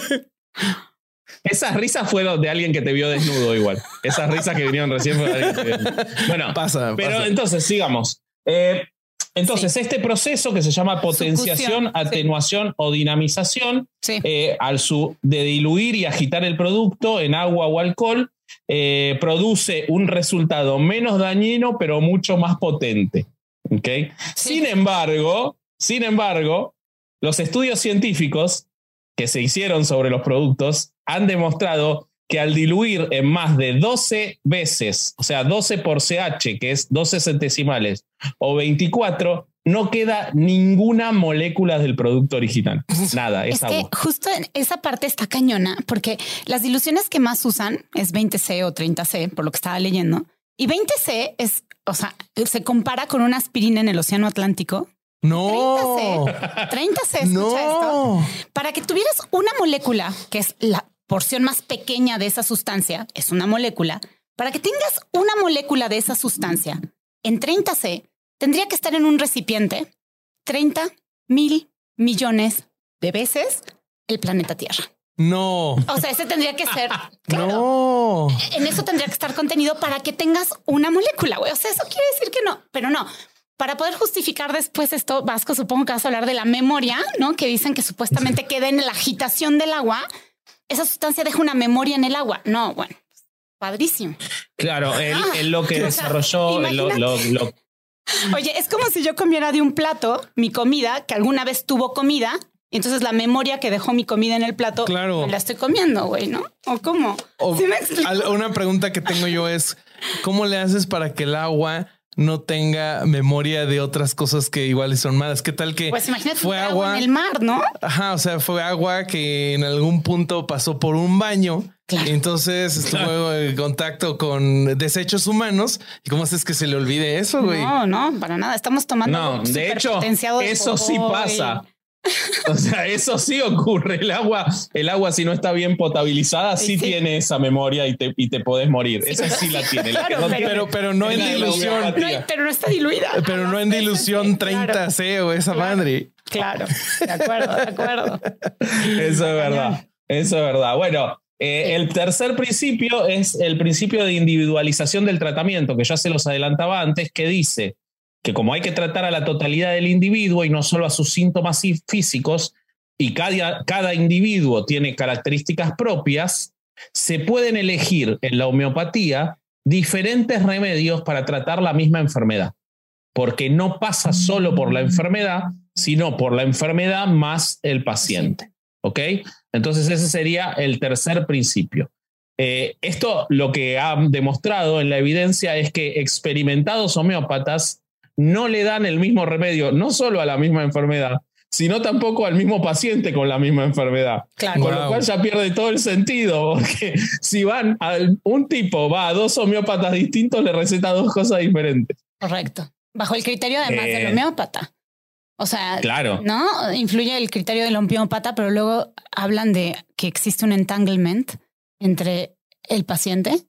Esas risas fueron de alguien que te vio desnudo igual. Esas risas que vinieron recién fueron de alguien que te vio desnudo. Bueno, Pasa, pero pasa. entonces sigamos. Eh, entonces, este proceso que se llama potenciación, Sucusión, sí. atenuación o dinamización, sí, eh, al su, de diluir y agitar el producto en agua o alcohol, eh, produce un resultado menos dañino, pero mucho más potente. ¿ok? Sin embargo, sin embargo, los estudios científicos que se hicieron sobre los productos han demostrado que al diluir en más de 12 veces, o sea, 12 por CH, que es 12 centesimales, o 24, no queda ninguna molécula del producto original. Nada, es, es que agua. justo en esa parte está cañona, porque las diluciones que más usan es 20C o 30C, por lo que estaba leyendo. Y 20C es, o sea, se compara con una aspirina en el Océano Atlántico. No. 30C, 30C, escucha esto. No. Para que tuvieras una molécula, que es la porción más pequeña de esa sustancia, es una molécula, para que tengas una molécula de esa sustancia en 30C, tendría que estar en un recipiente 30 mil millones de veces el planeta Tierra. No. O sea, ese tendría que ser. Claro, No. En eso tendría que estar contenido para que tengas una molécula, güey. O sea, eso quiere decir que no, pero no. Para poder justificar después esto, Vasco, supongo que vas a hablar de la memoria, ¿no? Que dicen que supuestamente queda en la agitación del agua. Esa sustancia deja una memoria en el agua. No, bueno, padrísimo. Claro, él, Ah, él lo que desarrolló, lo- lo- lo- Oye, es como si yo comiera de un plato mi comida, que alguna vez tuvo comida, y entonces la memoria que dejó mi comida en el plato, Claro. me la estoy comiendo, güey, ¿no? ¿O cómo? O- una pregunta que tengo yo es, ¿cómo le haces para que el agua no tenga memoria de otras cosas que igual son malas? ¿Qué tal que Pues imagínate fue agua agua? en el mar, ¿no? Ajá, o sea, fue agua que en algún punto pasó por un baño. Claro. Entonces estuvo en contacto con desechos humanos. ¿Y cómo haces que se le olvide eso, güey? No, no, para nada. Estamos tomando. No, de hecho, eso sí pasa. O sea, eso sí ocurre. El agua, el agua, si no está bien potabilizada, sí, tiene esa memoria y te, y te podés morir. Sí, esa pero- sí la tiene. La Claro, no pero- tiene Pero, pero no en dilución. No, pero no está diluida. Pero no en dilución sí, sí, 30 claro. C o esa Claro. madre. Claro, de acuerdo, de acuerdo. Eso es verdad. Eso es verdad. Bueno, eh, el tercer principio es el principio de individualización del tratamiento, que ya se los adelantaba antes, que dice que como hay que tratar a la totalidad del individuo y no solo a sus síntomas fí- físicos, y cada, cada individuo tiene características propias, se pueden elegir en la homeopatía diferentes remedios para tratar la misma enfermedad, porque no pasa solo por la enfermedad, sino por la enfermedad más el paciente. ¿Ok? Entonces ese sería el tercer principio. Eh, esto lo que ha demostrado en la evidencia es que experimentados homeópatas no le dan el mismo remedio, no solo a la misma enfermedad, sino tampoco al mismo paciente con la misma enfermedad. Claro. Con lo cual ya pierde todo el sentido, porque si van a un tipo, va a dos homeópatas distintos, le receta dos cosas diferentes. Correcto. Bajo el criterio además del Eh, homeópata. O sea, Claro. ¿no? Influye el criterio del homeópata, pero luego hablan de que existe un entanglement entre el paciente,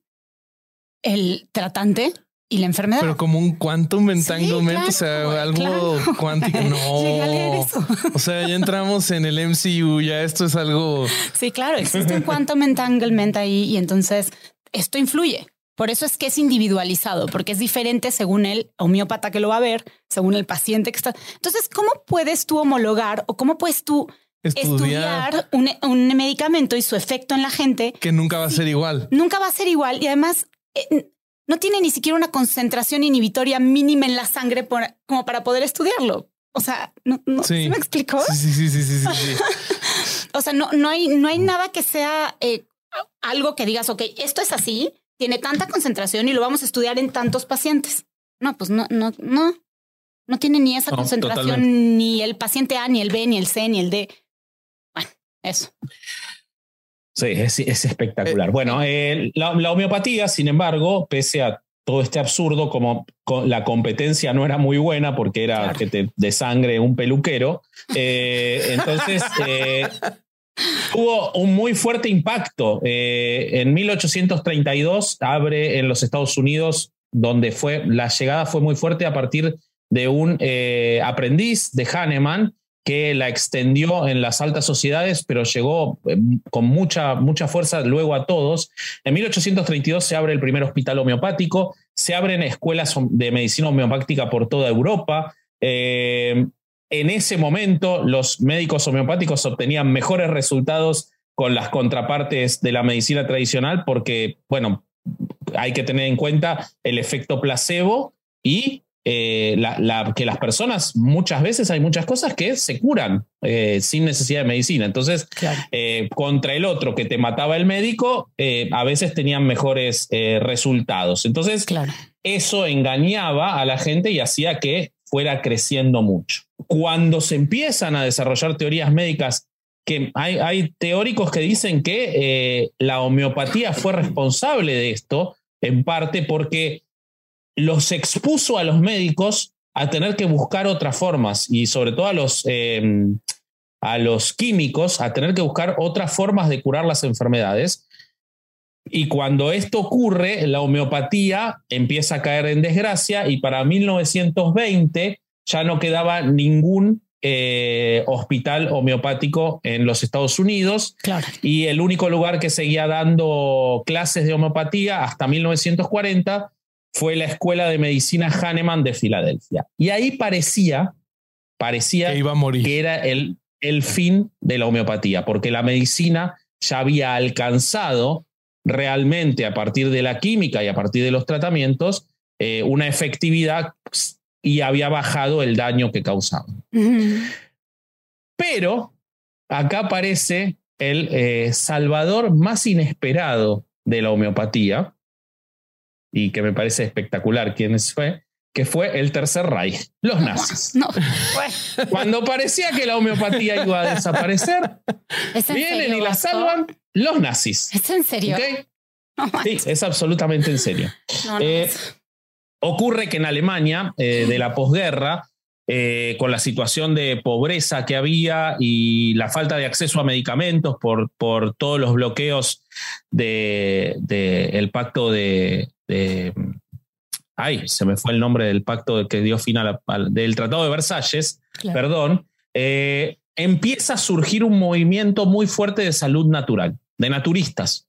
el tratante y la enfermedad. Pero como un quantum entanglement, claro, o sea, algo claro. cuántico. No. Llegué a leer eso. O sea, ya entramos en el MCU, ya esto es algo. Sí, claro, existe un quantum entanglement ahí y entonces esto influye. Por eso es que es individualizado, porque es diferente según el homeópata que lo va a ver, según el paciente que está. Entonces, ¿cómo puedes tú homologar o cómo puedes tú Estudiar, estudiar un, un medicamento y su efecto en la gente? que nunca va a ser igual. Nunca va a ser igual y además eh, no tiene ni siquiera una concentración inhibitoria mínima en la sangre por- como para poder estudiarlo. O sea, no, no Sí. ¿sí me explicó? Sí, sí, sí, sí, sí, sí. O sea, no, no hay, no hay nada que sea eh, algo que digas, ok, esto es así, tiene tanta concentración y lo vamos a estudiar en tantos pacientes. No, pues no, no, no. No tiene ni esa No, concentración, totalmente. ni el paciente A, ni el B, ni el C, ni el D. Bueno, eso. Sí, es, es espectacular. bueno, eh, la, la homeopatía, sin embargo, pese a todo este absurdo, como co- la competencia no era muy buena porque era Claro. que te de sangre un peluquero, eh, entonces eh, tuvo un muy fuerte impacto. Eh, en 1832 abre en los Estados Unidos, donde fue la llegada fue muy fuerte a partir de un eh, aprendiz de Hahnemann que la extendió en las altas sociedades, pero llegó eh, con mucha, mucha fuerza luego a todos. En 1832 se abre el primer hospital homeopático, se abren escuelas de medicina homeopática por toda Europa. Eh, en ese momento los médicos homeopáticos obtenían mejores resultados con las contrapartes de la medicina tradicional porque, bueno, hay que tener en cuenta el efecto placebo y eh, la, la, que las personas muchas veces hay muchas cosas que se curan eh, sin necesidad de medicina. Entonces, Claro. eh, contra el otro que te mataba el médico, a veces tenían mejores resultados. Entonces, Claro. eso engañaba a la gente y hacía que fuera creciendo mucho. Cuando se empiezan a desarrollar teorías médicas, que hay, hay teóricos que dicen que la homeopatía fue responsable de esto, en parte porque los expuso a los médicos a tener que buscar otras formas y sobre todo a los, eh, a los químicos a tener que buscar otras formas de curar las enfermedades. Y cuando esto ocurre, la homeopatía empieza a caer en desgracia y para 1920 ya no quedaba ningún eh, hospital homeopático en los Estados Unidos. Y el único lugar que seguía dando clases de homeopatía hasta 1940 fue la Escuela de Medicina Hahnemann de Filadelfia. Y ahí parecía, parecía que, iba a morir. que era el, el fin de la homeopatía, porque la medicina ya había alcanzado realmente a partir de la química y a partir de los tratamientos eh, una efectividad y había bajado el daño que causaba. Pero acá aparece el eh, salvador más inesperado de la homeopatía, y que me parece espectacular quién fue, que fue el Tercer Reich, los nazis. Cuando parecía que la homeopatía iba a desaparecer, vienen y la salvan los nazis. ¿Es en serio? sí, es absolutamente en serio. Eh, ocurre que en Alemania, eh, de la posguerra, eh, con la situación de pobreza que había y la falta de acceso a medicamentos por, por todos los bloqueos del de, el pacto de, Ay, se me fue el nombre del pacto que dio fin al, del Tratado de Versalles, perdón. empieza a surgir un movimiento muy fuerte de salud natural, de naturistas.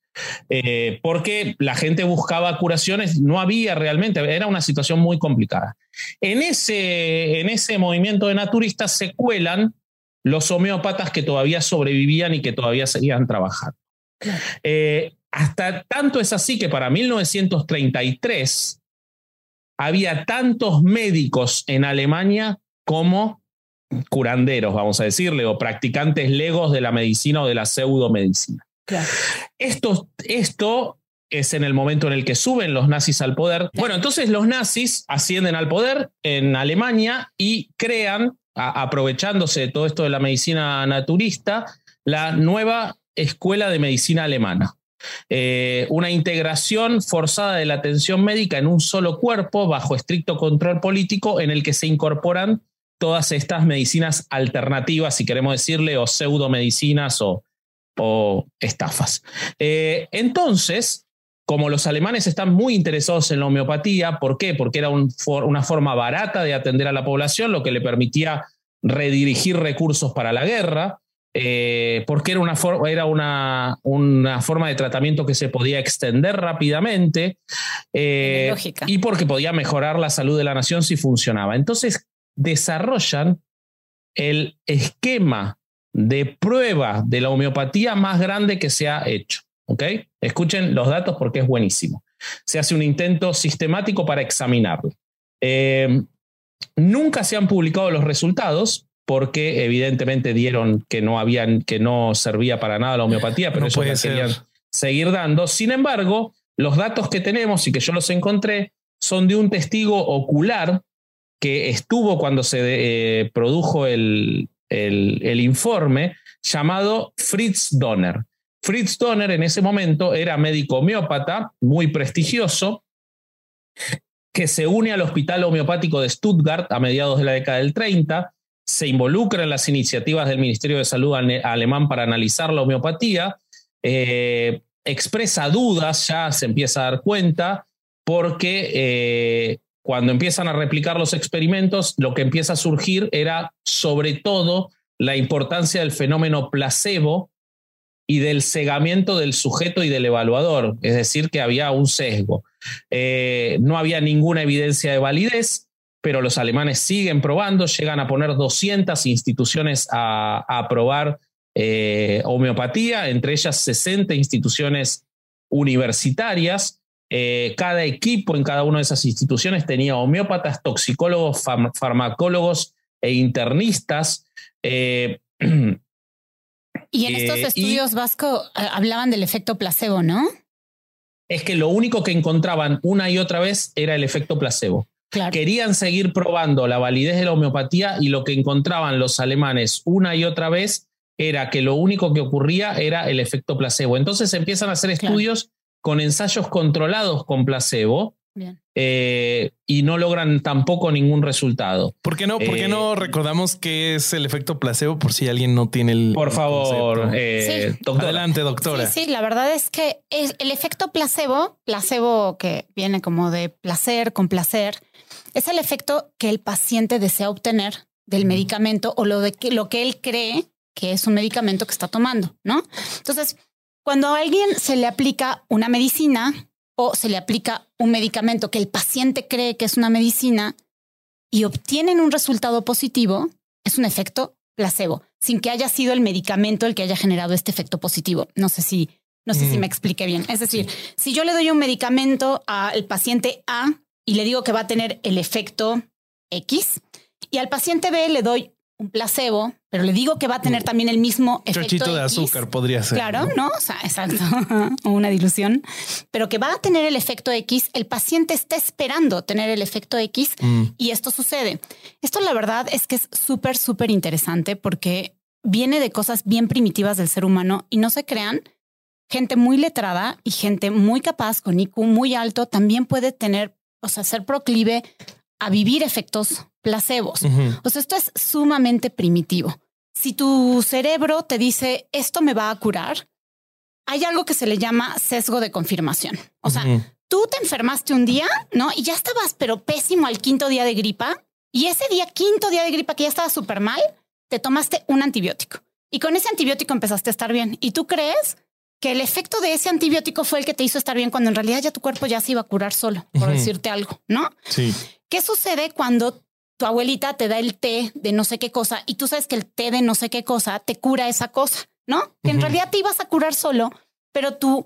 Eh, porque la gente buscaba curaciones, no había realmente, era una situación muy complicada. En ese, en ese movimiento de naturistas se cuelan los homeópatas que todavía sobrevivían y que todavía seguían trabajando. Eh, hasta tanto es así que para 1933 había tantos médicos en Alemania como curanderos, vamos a decirle, o practicantes legos de la medicina o de la pseudomedicina. Esto, esto es en el momento en el que suben los nazis al poder. Bueno, entonces los nazis ascienden al poder en Alemania y crean, aprovechándose de todo esto de la medicina naturista, la nueva escuela de medicina alemana. Eh, una integración forzada de la atención médica en un solo cuerpo bajo estricto control político en el que se incorporan todas estas medicinas alternativas, si queremos decirle, o pseudomedicinas o o estafas. Eh, entonces, como los alemanes están muy interesados en la homeopatía, ¿por qué? Porque era una forma barata de atender a la población, lo que le permitía redirigir recursos para la guerra, eh, porque era, una, era una, una, forma de tratamiento que se podía extender rápidamente eh, y porque podía mejorar la salud de la nación si funcionaba. Entonces desarrollan el esquema de prueba de la homeopatía más grande que se ha hecho. ¿ok? Escuchen los datos porque es buenísimo. Se hace un intento sistemático para examinarlo. Eh, nunca se han publicado los resultados porque evidentemente dieron que no habían, que no servía para nada la homeopatía, pero eso ellos querían seguir dando. Sin embargo, los datos que tenemos y que yo los encontré son de un testigo ocular que estuvo cuando se eh, produjo el, el, informe llamado Fritz Donner. Fritz Donner en ese momento era médico homeópata, muy prestigioso, que se une al Hospital Homeopático de Stuttgart a mediados de la década del 30, se involucra en las iniciativas del Ministerio de Salud alemán para analizar la homeopatía, eh, expresa dudas, ya se empieza a dar cuenta, porque eh, cuando empiezan a replicar los experimentos, lo que empieza a surgir era sobre todo la importancia del fenómeno placebo y del cegamiento del sujeto y del evaluador, es decir, que había un sesgo. Eh, no había ninguna evidencia de validez, pero los alemanes siguen probando, llegan a poner 200 instituciones a, a probar eh, homeopatía, entre ellas 60 instituciones universitarias. Eh, cada equipo en cada una de esas instituciones tenía homeópatas, toxicólogos, farmacólogos e internistas. Eh, y en estos estudios vasco hablaban del efecto placebo, ¿no? Es que lo único que encontraban una y otra vez era el efecto placebo. Querían seguir probando la validez de la homeopatía y lo que encontraban los alemanes una y otra vez era que lo único que ocurría era el efecto placebo. Entonces empiezan a hacer estudios con ensayos controlados con placebo. Eh, y no logran tampoco ningún resultado. ¿Por qué no? ¿Por qué no eh, recordamos qué es el efecto placebo por si alguien no tiene el. Por favor, eh, Adelante, doctora. Sí, sí, la verdad es que el efecto placebo, placebo que viene como de placer, con placer, es el efecto que el paciente desea obtener del medicamento o lo, de que, lo que él cree que es un medicamento que está tomando, ¿no? Entonces, cuando a alguien se le aplica una medicina o se le aplica un medicamento que el paciente cree que es una medicina y obtienen un resultado positivo, es un efecto placebo, sin que haya sido el medicamento el que haya generado este efecto positivo. No sé si, no sé si Mm. me expliqué bien. Es decir, si yo le doy un medicamento al paciente A y le digo que va a tener el efecto X, y al paciente B le doy un placebo, pero le digo que va a tener también el mismo efecto Chochito de X, azúcar podría ser. Claro, ¿no? O sea, exacto. o una dilución, pero que va a tener el efecto X, el paciente está esperando tener el efecto X Mm. y esto sucede. Esto la verdad es que es súper, súper interesante porque viene de cosas bien primitivas del ser humano y no se crean. Gente muy letrada y gente muy capaz con IQ muy alto también puede tener, o sea, ser proclive a vivir efectos placebos. O sea, esto es sumamente primitivo. Si tu cerebro te dice esto me va a curar, hay algo que se le llama sesgo de confirmación. O sea, tú te enfermaste un día, ¿no? Y ya estabas, pero pésimo al quinto día de gripa. Y ese día, quinto día de gripa, que ya estaba súper mal, te tomaste un antibiótico. Y con ese antibiótico empezaste a estar bien. Y tú crees que el efecto de ese antibiótico fue el que te hizo estar bien cuando en realidad ya tu cuerpo ya se iba a curar solo, por decirte algo, ¿no? Sí. ¿Qué sucede cuando tu abuelita te da el té de no sé qué cosa y tú sabes que el té de no sé qué cosa te cura esa cosa, ¿no? Que en realidad te ibas a curar solo, pero tu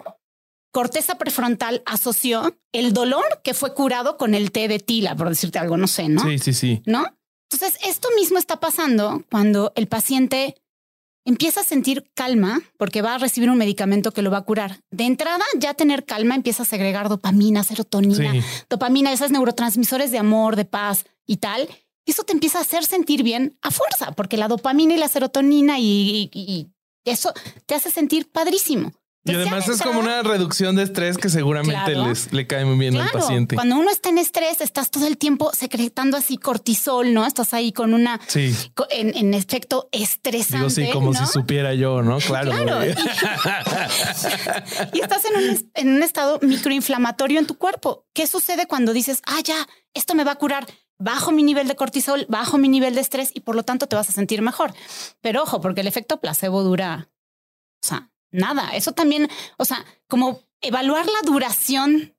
corteza prefrontal asoció el dolor que fue curado con el té de tila, por decirte algo, no sé, ¿no? Sí, sí, sí. ¿No? Entonces, esto mismo está pasando cuando el paciente empieza a sentir calma porque va a recibir un medicamento que lo va a curar. De entrada, ya tener calma empieza a segregar dopamina, serotonina, Sí. dopamina, esos neurotransmisores de amor, de paz y tal. Y eso te empieza a hacer sentir bien a fuerza, porque la dopamina y la serotonina y, y- y eso te hace sentir padrísimo. Y además de es como una reducción de estrés que seguramente Claro. les, le cae muy bien al paciente. Cuando uno está en estrés, estás todo el tiempo secretando así cortisol, ¿no? Estás ahí con una, Sí. en, en efecto estresante. Digo, sí, como ¿no? si supiera yo, ¿no? Claro. Claro. Y, y estás en un, en un estado microinflamatorio en tu cuerpo. ¿Qué sucede cuando dices, ah, ya, esto me va a curar? Bajo mi nivel de cortisol, bajo mi nivel de estrés y por lo tanto te vas a sentir mejor. Pero ojo, porque el efecto placebo dura, o sea, nada. Eso también, o sea, como evaluar la duración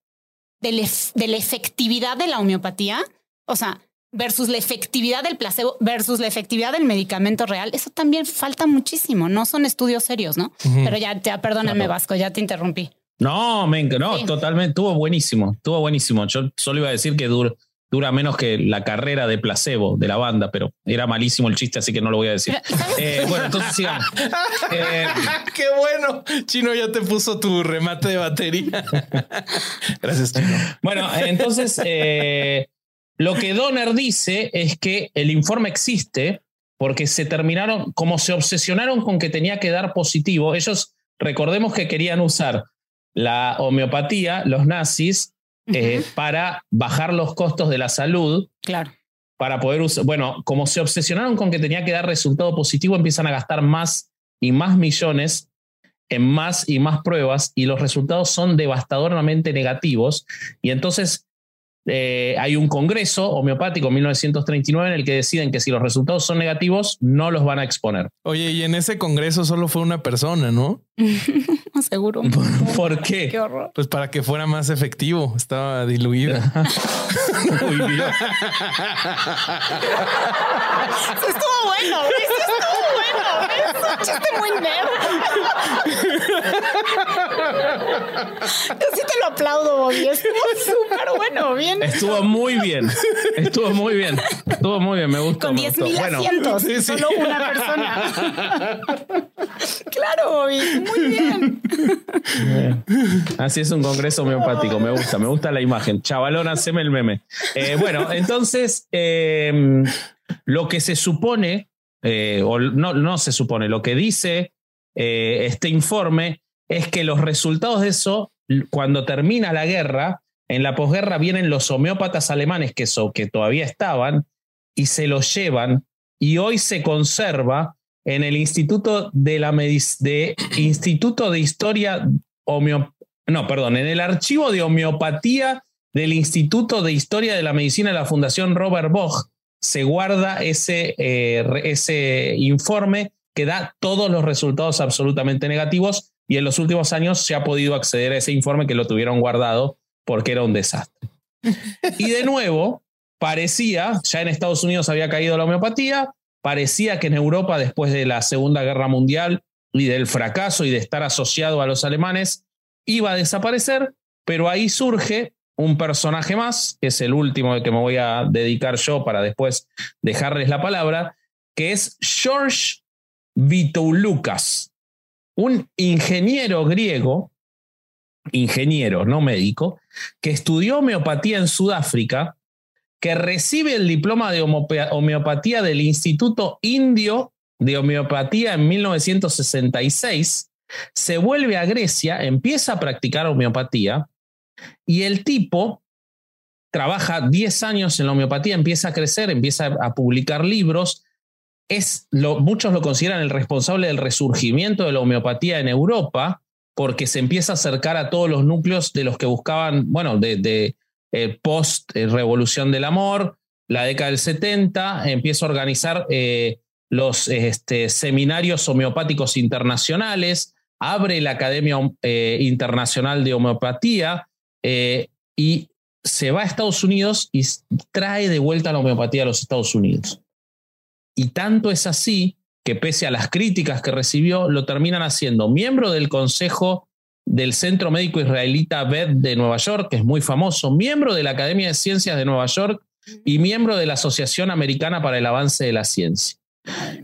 del ef- de la efectividad de la homeopatía, o sea, versus la efectividad del placebo versus la efectividad del medicamento real, eso también falta muchísimo. No son estudios serios, ¿no? Ujú. Pero ya, ya perdóname, Claro. Vasco, ya te interrumpí. No, me enc- no, Sí. totalmente, estuvo buenísimo, estuvo buenísimo. Yo solo iba a decir que dura, dura menos que la carrera de placebo de la banda, pero era malísimo el chiste, así que no lo voy a decir. Eh, bueno, entonces sigamos. Eh, Qué bueno. Chino ya te puso tu remate de batería. Gracias, Chino. bueno, entonces eh, lo que Donner dice es que el informe existe porque se terminaron, como se obsesionaron con que tenía que dar positivo, ellos recordemos que querían usar la homeopatía, los nazis, eh, para bajar los costos de la salud, claro. para poder usar, bueno, como se obsesionaron con que tenía que dar resultado positivo, empiezan a gastar más y más millones en más y más pruebas y los resultados son devastadoramente negativos. Y entonces eh, hay un congreso homeopático en 1939 en el que deciden que si los resultados son negativos, no los van a exponer. Oye, y en ese congreso solo fue una persona, ¿no? Seguro. ¿Por Qué qué? horror. Pues para que fuera más efectivo. Estaba diluida. Uy, Dios. Eso estuvo bueno. Eso estuvo bueno. Chiste muy nerd. Yo sí te lo aplaudo, Bobby. Estuvo súper bueno. Bien. Estuvo muy bien. Estuvo muy bien. Estuvo muy bien. Me gustó. Con me 10 gustó. mil Bueno, asientos. sí, sí. Solo una persona. claro, Bobby. Muy bien. Así es un congreso homeopático, me gusta, me gusta la imagen. Chavalón, haceme el meme. Eh, bueno, entonces, eh, lo que se supone, eh, o no, no se supone, lo que dice eh, este informe es que los resultados de eso, cuando termina la guerra, en la posguerra vienen los homeópatas alemanes que, que todavía estaban y se los llevan y hoy se conserva en el Instituto de la de Instituto de Historia Homeo- no, perdón, en el archivo de homeopatía del Instituto de Historia de la Medicina de la Fundación Robert Bosch se guarda ese, eh, ese informe que da todos los resultados absolutamente negativos y en los últimos años se ha podido acceder a ese informe que lo tuvieron guardado porque era un desastre. y de nuevo, parecía, ya en Estados Unidos había caído la homeopatía, parecía que en Europa, después de la Segunda Guerra Mundial y del fracaso y de estar asociado a los alemanes, iba a desaparecer, pero ahí surge un personaje más, que es el último de que me voy a dedicar yo para después dejarles la palabra, que es George Vitouloukas, un ingeniero griego, ingeniero, no médico, que estudió homeopatía en Sudáfrica, que recibe el diploma de homeopatía del Instituto Indio de Homeopatía en 1966, se vuelve a Grecia, empieza a practicar homeopatía y el tipo trabaja 10 años en la homeopatía, empieza a crecer, empieza a publicar libros, es muchos lo consideran el responsable del resurgimiento de la homeopatía en Europa, porque se empieza a acercar a todos los núcleos de los que buscaban, bueno, de, eh, post eh, del Amor, la década del 70, empieza a organizar eh, los este, seminarios homeopáticos internacionales, abre la Academia Internacional de Homeopatía y se va a Estados Unidos y trae de vuelta la homeopatía a los Estados Unidos. Y tanto es así que pese a las críticas que recibió, lo terminan haciendo miembro del Consejo del Centro Médico Israelita BED de Nueva York, que es muy famoso, miembro de la Academia de Ciencias de Nueva York y miembro de la Asociación Americana para el Avance de la Ciencia.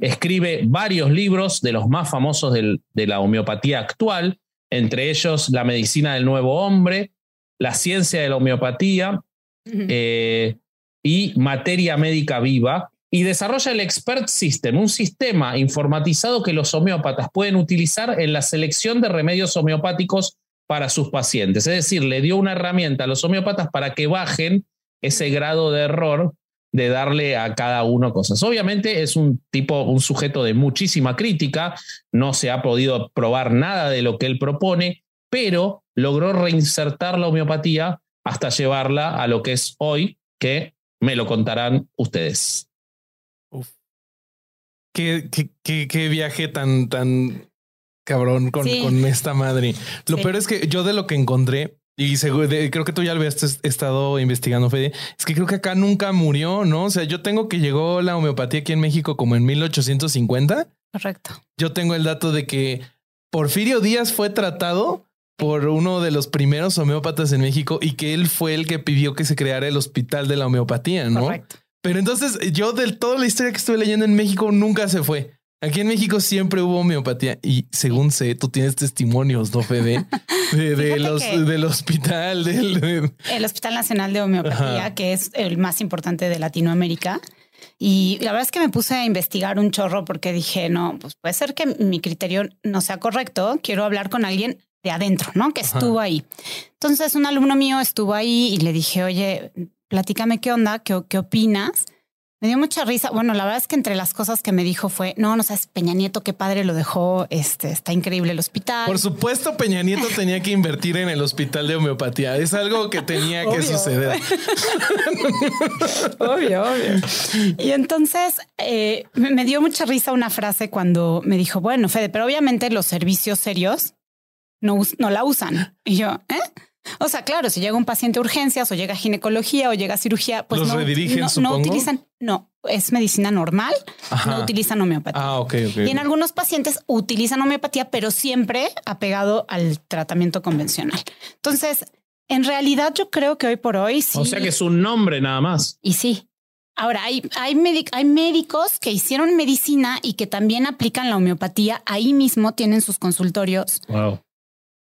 Escribe varios libros de los más famosos de la homeopatía actual, entre ellos La Medicina del Nuevo Hombre, La Ciencia de la Homeopatía eh, y Materia Médica Viva, y desarrolla el Expert System, un sistema informatizado que los homeópatas pueden utilizar en la selección de remedios homeopáticos para sus pacientes. Es decir, le dio una herramienta a los homeópatas para que bajen ese grado de error de darle a cada uno cosas. Obviamente es un tipo, un sujeto de muchísima crítica, no se ha podido probar nada de lo que él propone, pero logró reinsertar la homeopatía hasta llevarla a lo que es hoy, que me lo contarán ustedes. Qué, viaje tan, tan cabrón con, con esta madre. Lo peor es que yo de lo que encontré, y creo que tú ya lo habías estado investigando, Fede, es que creo que acá nunca murió, ¿no? O sea, yo tengo que llegó la homeopatía aquí en México como en 1850. Correcto. Yo tengo el dato de que Porfirio Díaz fue tratado por uno de los primeros homeópatas en México y que él fue el que pidió que se creara el hospital de la homeopatía, ¿no? Correcto. Pero entonces yo de toda la historia que estuve leyendo en México nunca se fue. Aquí en México siempre hubo homeopatía y según sé, tú tienes testimonios, ¿no, Fede? De, los, del hospital, del... El Hospital Nacional de Homeopatía, que es el más importante de Latinoamérica. Y la verdad es que me puse a investigar un chorro porque dije, no, pues puede ser que mi criterio no sea correcto. Quiero hablar con alguien de adentro, ¿no? Que estuvo ahí. Entonces un alumno mío estuvo ahí y le dije, oye, platícame qué onda, qué, qué opinas. Me dio mucha risa. Bueno, la verdad es que entre las cosas que me dijo fue, no, no sabes, Peña Nieto, qué padre lo dejó, este, está increíble el hospital. Por supuesto, Peña Nieto tenía que invertir en el hospital de homeopatía. Es algo que tenía que suceder. obvio, obvio. Y entonces eh, me dio mucha risa una frase cuando me dijo, bueno, Fede, pero obviamente los servicios serios no, no la usan. Y yo, ¿eh? O sea, claro, si llega un paciente a urgencias o llega a ginecología o llega a cirugía, pues no, no, utilizan, no, es medicina normal, no utilizan homeopatía. Ah, ok, ok. Y en algunos pacientes utilizan homeopatía, pero siempre apegado al tratamiento convencional. Entonces, en realidad yo creo que hoy por hoy sí. O sea que es un nombre nada más. Y sí. Ahora, hay, hay, hay médicos que hicieron medicina y que también aplican la homeopatía. Ahí mismo tienen sus consultorios. Wow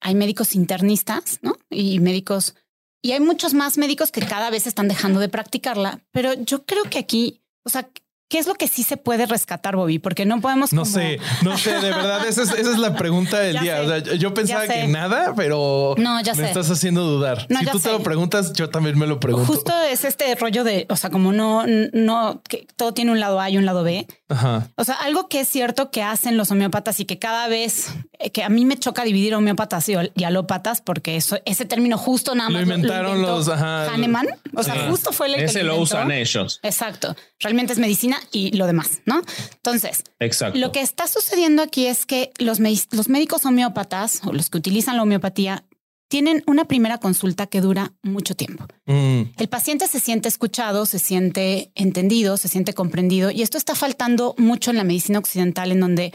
hay médicos internistas, ¿no? Y médicos, y hay muchos más médicos que cada vez están dejando de practicarla, pero yo creo que aquí, o sea, ¿Qué es lo que sí se puede rescatar, Bobby? Porque no podemos. No como- sé, no sé, de verdad, esa es, esa es la pregunta del Ya día. sé, O sea, yo pensaba que nada, pero No, ya me sé. estás haciendo dudar. No, si tú te lo preguntas, yo también me lo pregunto. Justo es este rollo de, o sea, como no, no, que todo tiene un lado A y un lado B. Ajá. O sea, algo que es cierto que hacen los homeópatas y que cada vez eh, que a mí me choca dividir homeópatas y, alópatas, porque eso, ese término justo nada Lo más inventaron inventó los- ajá, Hahnemann. O sea, Sí. justo fue el que Ese lo inventó. usan ellos. Exacto. Realmente es medicina y lo demás, ¿no? Entonces, Exacto. lo que está sucediendo aquí es que los, los médicos homeópatas o los que utilizan la homeopatía tienen una primera consulta que dura mucho tiempo. Mm, El paciente se siente escuchado, se siente entendido, se siente comprendido y esto está faltando mucho en la medicina occidental en donde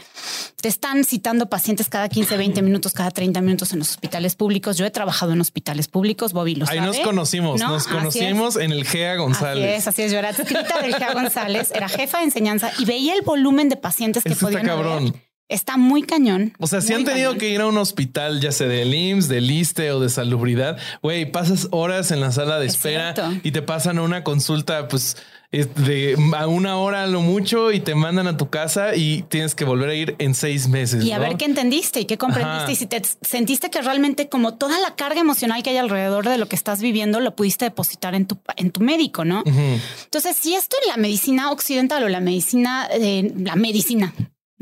te están citando pacientes cada 15, 20 minutos, cada 30 minutos en los hospitales públicos. Yo he trabajado en hospitales públicos, Bobby lo Ahí sabe. nos conocimos, ¿no? nos Así conocimos en el GEA Así González. es, así es. Yo era adscrita del Gea González, era jefa de enseñanza y veía el volumen de pacientes que está podían cabrón. haber. Está muy cañón. O sea, si han tenido cañón. que ir a un hospital, ya sea del IMSS, del ISTE o de salubridad, güey, pasas horas en la sala de Es espera y te pasan una consulta, pues es de a una hora a lo mucho y te mandan a tu casa y tienes que volver a ir en seis meses. Y a ¿no? ver qué entendiste y qué comprendiste Ajá. y si te sentiste que realmente como toda la carga emocional que hay alrededor de lo que estás viviendo lo pudiste depositar en tu, en tu médico, ¿no? Entonces, si esto en la medicina occidental o la medicina, eh, la medicina,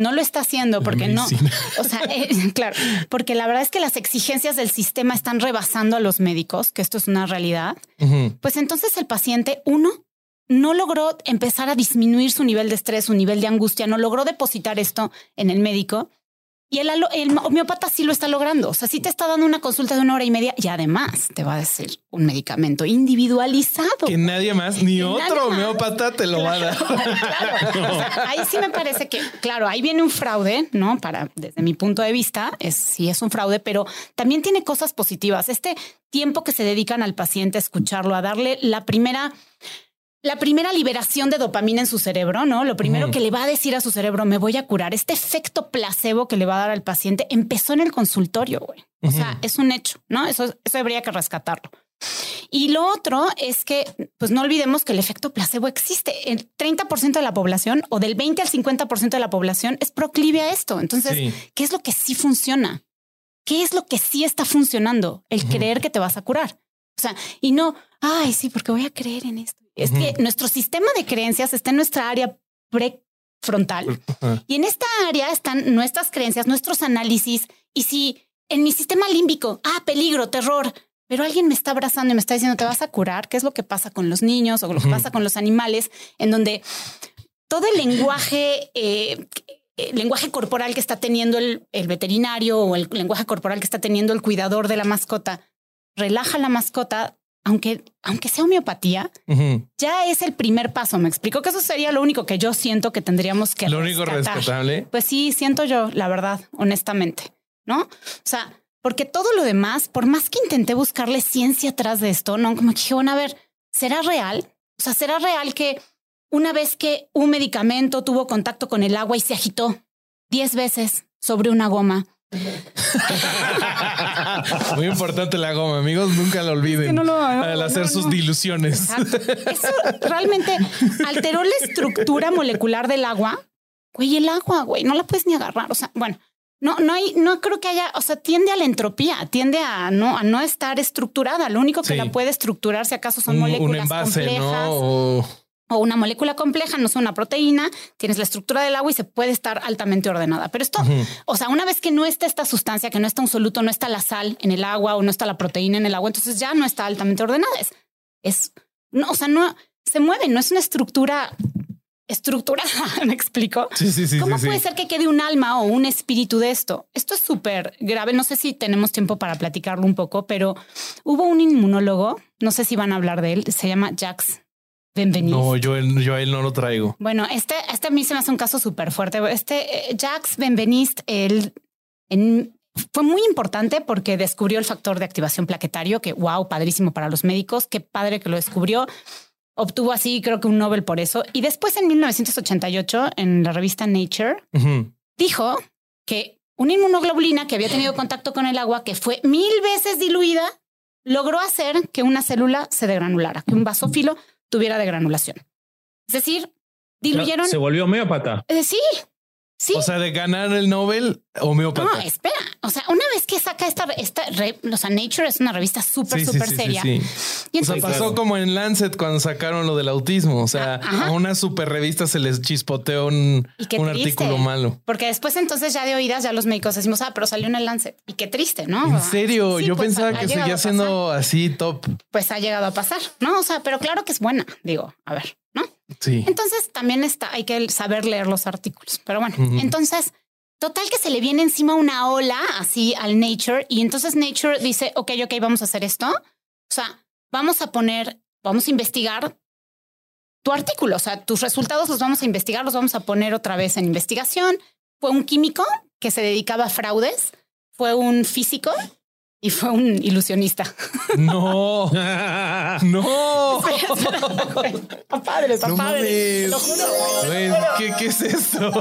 no lo está haciendo porque no, o sea, eh, claro, porque la verdad es que las exigencias del sistema están rebasando a los médicos, que esto es una realidad. Pues entonces el paciente, uno, no logró empezar a disminuir su nivel de estrés, su nivel de angustia, no logró depositar esto en el médico. Y el, el homeópata sí lo está logrando. O sea, sí te está dando una consulta de una hora y media y además te va a decir un medicamento individualizado. Que nadie más, ni otro más. homeópata te lo va a dar. Claro. O sea, ahí sí me parece que, claro, ahí viene un fraude, ¿no? Para, desde mi punto de vista, es sí es un fraude, pero también tiene cosas positivas. Este tiempo que se dedican al paciente a escucharlo, a darle la primera, la primera liberación de dopamina en su cerebro, ¿no? Lo primero que le va a decir a su cerebro, me voy a curar. Este efecto placebo que le va a dar al paciente empezó en el consultorio, güey. O sea, es un hecho, ¿no? Eso, eso habría que rescatarlo. Y lo otro es que, pues no olvidemos que el efecto placebo existe. El 30% de la población o del 20 al 50% de la población es proclive a esto. Entonces, Sí. ¿qué es lo que sí funciona? ¿Qué es lo que sí está funcionando? El creer que te vas a curar. O sea, y no, ay, sí, porque voy a creer en esto. Es que nuestro sistema de creencias está en nuestra área prefrontal. Y en esta área están nuestras creencias, nuestros análisis. Y si en mi sistema límbico, ah, peligro, terror, pero alguien me está abrazando y me está diciendo, te vas a curar, ¿qué es lo que pasa con los niños o lo que pasa con los animales? En donde todo el lenguaje, eh, el lenguaje corporal que está teniendo el, el veterinario o el lenguaje corporal que está teniendo el cuidador de la mascota, relaja la mascota, aunque, aunque sea homeopatía, ya es el primer paso. Me explico que eso sería lo único que yo siento que tendríamos que Lo único rescatar. rescatable. Pues sí, siento yo, la verdad, honestamente, ¿no? O sea, porque todo lo demás, por más que intenté buscarle ciencia atrás de esto, no, como que dije, bueno, a ver, ¿será real? O sea, ¿será real que una vez que un medicamento tuvo contacto con el agua y se agitó 10 veces sobre una goma, Muy importante la goma, amigos. Nunca la olviden. que no lo- al hacer no, sus diluciones. Exacto. Eso realmente alteró la estructura molecular del agua. Güey, el agua, güey, no la puedes ni agarrar. O sea, bueno, no, no hay, no creo que haya, o sea, tiende a la entropía, tiende a no, a no estar estructurada. Lo único que Sí. la puede estructurar, si acaso, son Un, un moléculas envase, complejas ¿no? O- o una molécula compleja, no es una proteína, tienes la estructura del agua y se puede estar altamente ordenada. Pero esto, o sea, una vez que no está esta sustancia, que no está un soluto, no está la sal en el agua o no está la proteína en el agua, entonces ya no está altamente ordenada. Es, es no, o sea, no se mueve, no es una estructura estructurada. ¿Me explico? Sí, sí, sí. ¿Cómo sí, puede sí. ser que quede un alma o un espíritu de esto? Esto es súper grave. No sé si tenemos tiempo para platicarlo un poco, pero hubo un inmunólogo, no sé si van a hablar de él, se llama Jax Benveniste. No, yo, él- yo a él no lo traigo. Bueno, este, este a mí se me hace un caso súper fuerte. Este eh, Jacques Benveniste, él en- fue muy importante porque descubrió el factor de activación plaquetario, que wow, padrísimo para los médicos, qué padre que lo descubrió. Obtuvo así, creo que un Nobel por eso. Y después en 1988, en la revista Nature, dijo que una inmunoglobulina que había tenido contacto con el agua, que fue mil veces diluida, logró hacer que una célula se degranulara, que un basófilo tuviera degranulación. Es decir, diluyeron. Se volvió homeópata. Eh, sí, sí. O sea, de ganar el Nobel, homeópata. No, espera. O sea, una vez que saca esta, esta, re- o sea, Nature es una revista súper, súper sí, sí, seria. sí. Y O sea, entonces, pasó como en Lancet cuando sacaron lo del autismo. O sea, Ajá. a una super revista se les chispoteó un, un artículo malo. porque después entonces ya de oídas ya los médicos decimos, ah, pero salió en el Lancet. Y qué triste, ¿no? En serio, Sí, yo pues, pensaba que seguía siendo así top. Pues ha llegado a pasar, ¿no? O sea, pero claro que es buena. Digo, a ver, ¿no? Sí. Entonces también está, hay que saber leer los artículos. Pero bueno, entonces, total que se le viene encima una ola así al Nature y entonces Nature dice, ok, ok, vamos a hacer esto. O sea, vamos a poner, vamos a investigar tu artículo. O sea, tus resultados los vamos a investigar, los vamos a poner otra vez en investigación. Fue un químico que se dedicaba a fraudes, fue un físico y fue un ilusionista. No, no. Está padre, está No padre. Lo juro, ¿qué, qué es esto? lo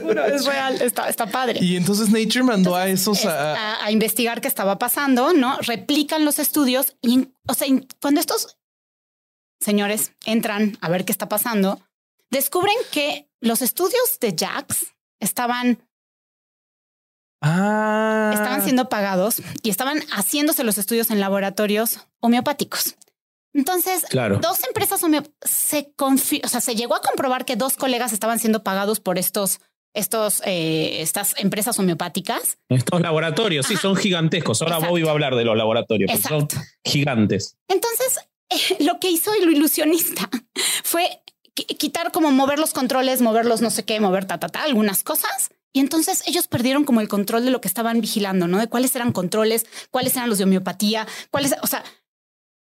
juro, es real, está, está padre. Y entonces Nature mandó a esos es- a, a, a investigar qué estaba pasando, ¿no? Replican los estudios y, o sea, cuando estos señores entran a ver qué está pasando, descubren que los estudios de Jax estaban, Ah. estaban siendo pagados y estaban haciéndose los estudios en laboratorios homeopáticos. Entonces, Claro. dos empresas se o sea, se llegó a comprobar que dos colegas estaban siendo pagados por estos, estos, eh, estas empresas homeopáticas. Estos laboratorios, sí, son gigantescos. Ahora Exacto. Bobby va a hablar de los laboratorios, porque son gigantes. Entonces, eh, lo que hizo el ilusionista fue qui- quitar como mover los controles, moverlos no sé qué, mover ta, ta, ta, algunas cosas. Y entonces ellos perdieron como el control de lo que estaban vigilando, ¿no? De cuáles eran controles, cuáles eran los de homeopatía, cuáles, o sea,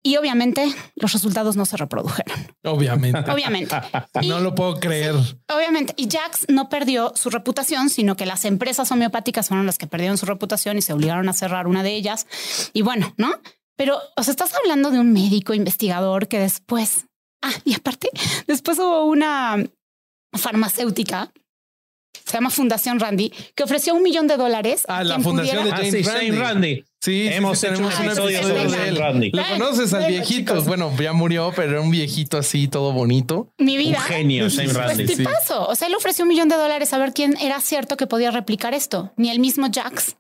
y obviamente los resultados no se reprodujeron. Obviamente. Obviamente. Y- No lo puedo creer. Obviamente. Y Jax no perdió su reputación, sino que las empresas homeopáticas fueron las que perdieron su reputación y se obligaron a cerrar una de ellas. Y bueno, ¿no? Pero, o sea, estás hablando de un médico investigador que después, ah, y aparte, después hubo una farmacéutica, se llama Fundación Randy, que ofreció un millón de dólares. a Ah, la quien fundación pudiera- de Ah, James sí, Randy. Sí, sí, Hemos sí, hecho tenemos un episodio sobre de James él. Randy. Lo conoces al viejito. chicos. Bueno, ya murió, pero era un viejito así, todo bonito. Mi Un vida. genio, James Pues Randy. sí. O sea, él ofreció un millón de dólares a ver quién era cierto que podía replicar esto. Ni el mismo Jax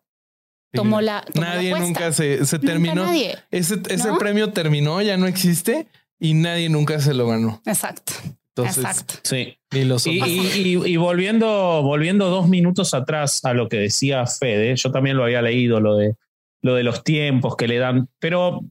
tomó la. tomó la Nadie nunca se, se Nunca terminó. nadie. Ese, ese ¿No? premio terminó, ya no existe y nadie nunca se lo ganó. Exacto. Entonces, exacto. Sí. los Y, otros. y- y- y volviendo, volviendo dos minutos atrás a lo que decía Fede, yo también lo había leído, lo de, lo de los tiempos que le dan, pero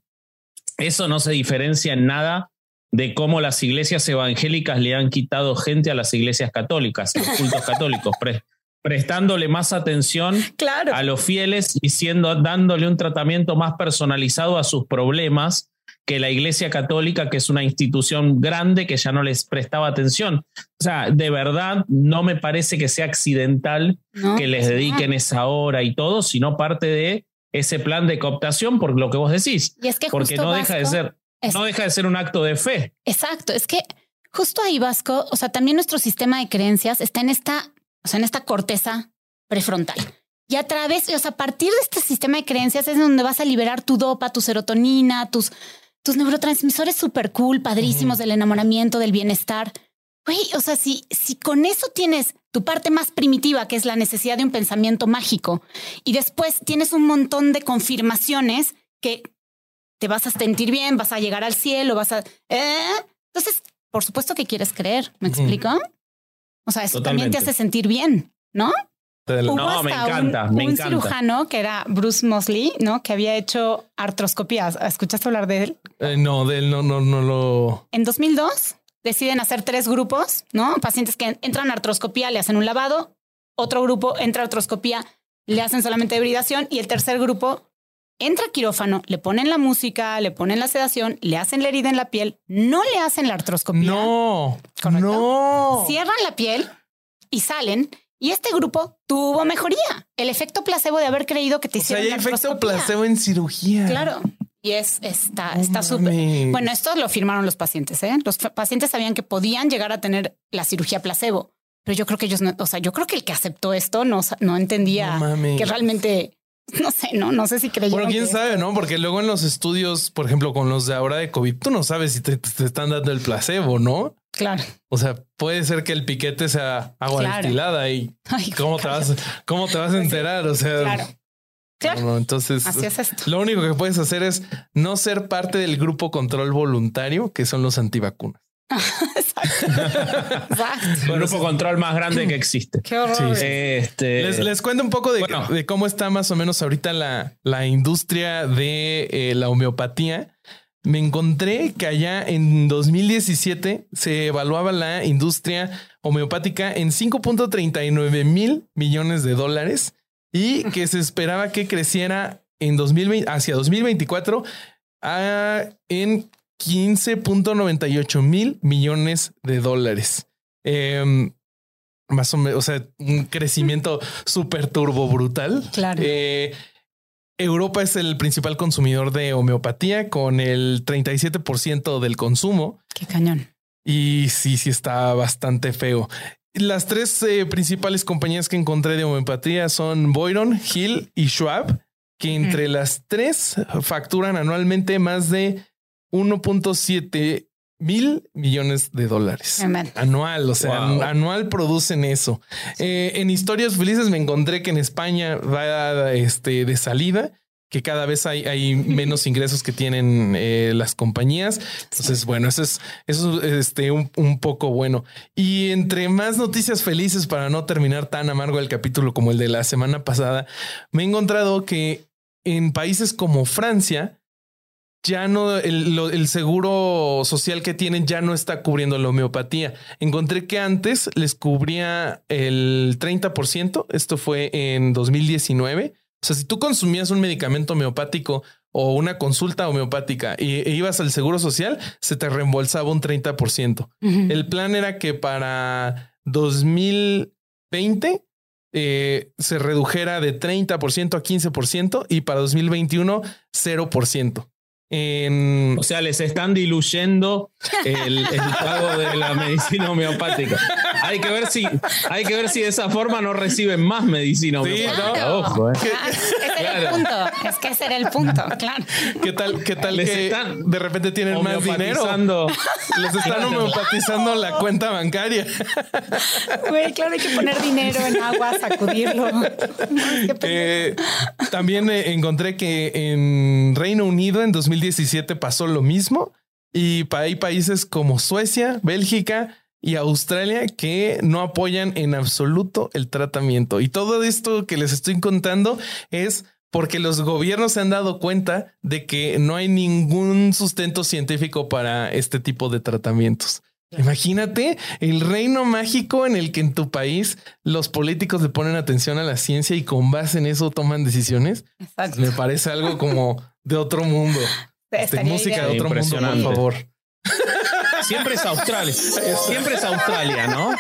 eso no se diferencia en nada de cómo las iglesias evangélicas le han quitado gente a las iglesias católicas, a los cultos católicos, pre- prestándole más atención Claro. a los fieles y siendo, dándole un tratamiento más personalizado a sus problemas que la Iglesia Católica, que es una institución grande que ya no les prestaba atención. O sea, de verdad no me parece que sea accidental No, que les dediquen no. esa hora y todo, sino parte de ese plan de cooptación por lo que vos decís, Y es que porque justo no deja de ser es- no deja de ser un acto de fe. Exacto. Es que justo ahí, Vasco, o sea, también nuestro sistema de creencias está en esta, o sea, en esta corteza prefrontal. Y a través, o sea, a partir de este sistema de creencias es donde vas a liberar tu dopa, tu serotonina, tus, tus neurotransmisores súper cool, padrísimos del enamoramiento, del bienestar. Güey, o sea, si, si con eso tienes tu parte más primitiva, que es la necesidad de un pensamiento mágico, y después tienes un montón de confirmaciones que te vas a sentir bien, vas a llegar al cielo, vas a... ¿eh? Entonces, por supuesto que quieres creer, ¿me explico? O sea, eso también te hace sentir bien, ¿no? Hubo No, me encanta, un, me un encanta. cirujano que era Bruce Mosley, ¿no? Que había hecho artroscopías. ¿Escuchaste hablar de él? eh, no, de él no, no, no lo. En 2002 deciden hacer tres grupos, ¿no? Pacientes que entran a artroscopía, le hacen un lavado, otro grupo entra a artroscopía, le hacen solamente hibridación y el tercer grupo entra a quirófano, le ponen la música, le ponen la sedación, le hacen la herida en la piel, no le hacen la artroscopía, No, ¿Correcto? no. cierran la piel y salen. Y este grupo tuvo mejoría. El efecto placebo de haber creído que te O sea, hicieron hay la efecto placebo en cirugía. Claro. Y es, está, está súper. Bueno, esto lo firmaron los pacientes, ¿eh? Los pacientes sabían que podían llegar a tener la cirugía placebo, pero yo creo que ellos no, o sea, yo creo que el que aceptó esto no, no entendía que realmente, no sé, no, no sé si creyeron. Bueno, quién que- sabe, ¿no? Porque luego en los estudios, por ejemplo, con los de ahora de COVID, tú no sabes si te, te están dando el placebo, ¿no? Claro. O sea, puede ser que el piquete sea agua destilada y ¿cómo, te vas, ¿cómo te vas a enterar? O sea, claro. Claro. entonces, Así es esto. lo único que puedes hacer es no ser parte del grupo control voluntario, que son los antivacunas. El grupo control más grande que existe. Qué horror. Este... Les, cuento un poco de, cómo está más o menos ahorita la, la industria de eh, la homeopatía me encontré que allá en 2017 se evaluaba la industria homeopática en 5.39 mil millones de dólares y que se esperaba que creciera en 2020 hacia 2024 a, en 15.98 mil millones de dólares. Em, más o menos, o sea, un crecimiento súper turbo brutal. Claro. Eh, Europa es el principal consumidor de homeopatía con el 37% del consumo. Qué cañón. Y sí, sí está bastante feo. Las tres eh, principales compañías que encontré de homeopatía son Boyron, Hill y Schwab, que entre las tres facturan anualmente más de 1.7 mil millones de dólares anual. O sea, anual producen eso. Eh, en historias felices me encontré que en España va este, de salida que cada vez hay, hay menos ingresos que tienen eh, las compañías. Entonces, bueno, eso es, eso es este, un, un, poco bueno. Y entre más noticias felices para no terminar tan amargo el capítulo como el de la semana pasada, me he encontrado que en países como Francia, ya no, el, seguro social que tienen ya no está cubriendo la homeopatía. Encontré que antes les cubría el 30%, esto fue en 2019. O sea, si tú consumías un medicamento homeopático o una consulta homeopática y, e ibas al seguro social, se te reembolsaba un 30%. El plan era que para 2020 eh, se redujera de 30% a 15% y para 2021 0%. O sea, les están diluyendo el, pago de la medicina homeopática. Hay que ver si, hay que ver si de esa forma no reciben más medicina homeopática. Ojo, eh. ah, ese era el punto. Es que ese era el punto, claro. ¿Qué tal, qué tal que de repente tienen más dinero? Les están homeopatizando la cuenta bancaria. Güey, claro, hay que poner dinero en agua, sacudirlo. Eh, también eh, encontré que en Reino Unido en 2000 2017 pasó lo mismo y hay países como Suecia, Bélgica y Australia que no apoyan en absoluto el tratamiento. Y todo esto que les estoy contando es porque los gobiernos se han dado cuenta de que no hay ningún sustento científico para este tipo de tratamientos. Imagínate el reino mágico en el que en tu país los políticos le ponen atención a la ciencia y con base en eso toman decisiones. Me parece algo como de otro mundo. Este, música de otro mundo, por favor. Siempre es Australia. Siempre es Australia, ¿no?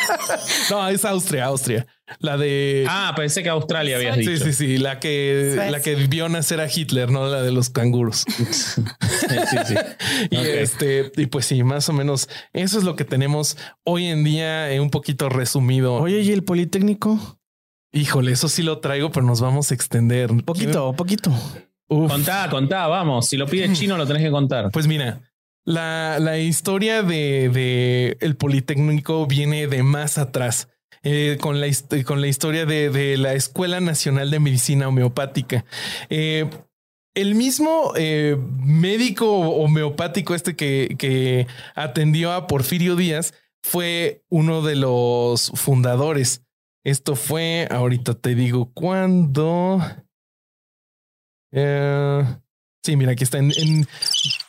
No, es Austria, Austria. La de. Ah, pensé que Australia habías dicho. Sí, sí, sí. La que, la que vio nacer a Hitler, no la de los canguros. sí, sí, Y este, y pues sí, más o menos eso es lo que tenemos hoy en día, un poquito resumido. Oye, ¿y el Politécnico? Híjole, eso sí lo traigo, pero nos vamos a extender. Poquito, poquito. Contá, contá, vamos. Si lo pides chino, lo tenés que contar. Pues mira, la, la historia de, de, el Politécnico viene de más atrás. Eh, con, la, con la historia de, de, la Escuela Nacional de Medicina Homeopática. Eh, el mismo eh, médico homeopático este que, que atendió a Porfirio Díaz fue uno de los fundadores. Esto fue, ahorita te digo cuándo. Sí, mira, aquí está. En,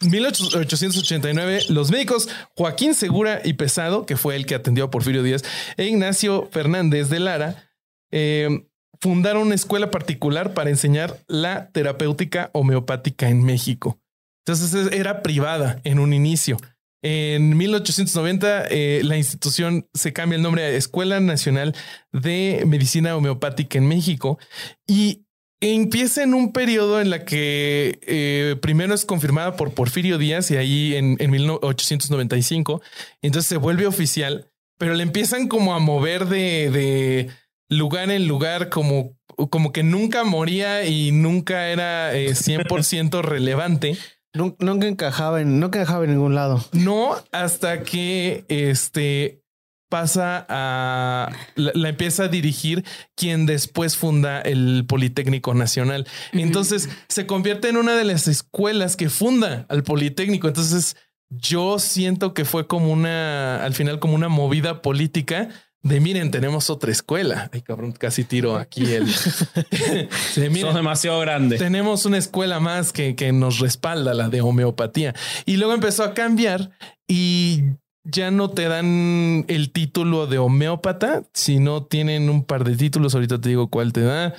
1889, los médicos Joaquín Segura y Pesado, que fue el que atendió a Porfirio Díaz, e Ignacio Fernández de Lara, eh, fundaron una escuela particular para enseñar la terapéutica homeopática en México. Entonces era privada en un inicio. En 1890, eh, la institución se cambia el nombre a Escuela Nacional de Medicina Homeopática en México y empieza en un periodo en la que eh, primero es confirmada por Porfirio Díaz y ahí en, en 1895, entonces se vuelve oficial, pero le empiezan como a mover de, de lugar en lugar, como, como que nunca moría y nunca era 100% eh, relevante. Nunca encajaba en, no encajaba en ningún lado. No, hasta que este pasa a la, empieza a dirigir quien después funda el Politécnico Nacional. Entonces se convierte en una de las escuelas que funda al Politécnico. Entonces yo siento que fue como una, al final como una movida política de miren, tenemos otra escuela. Ay, cabrón, casi tiro aquí el. de, demasiado grande. Tenemos una escuela más que, que nos respalda, la de homeopatía. Y luego empezó a cambiar y ya no te dan el título de homeópata, sino tienen un par de títulos. Ahorita te digo cuál te da.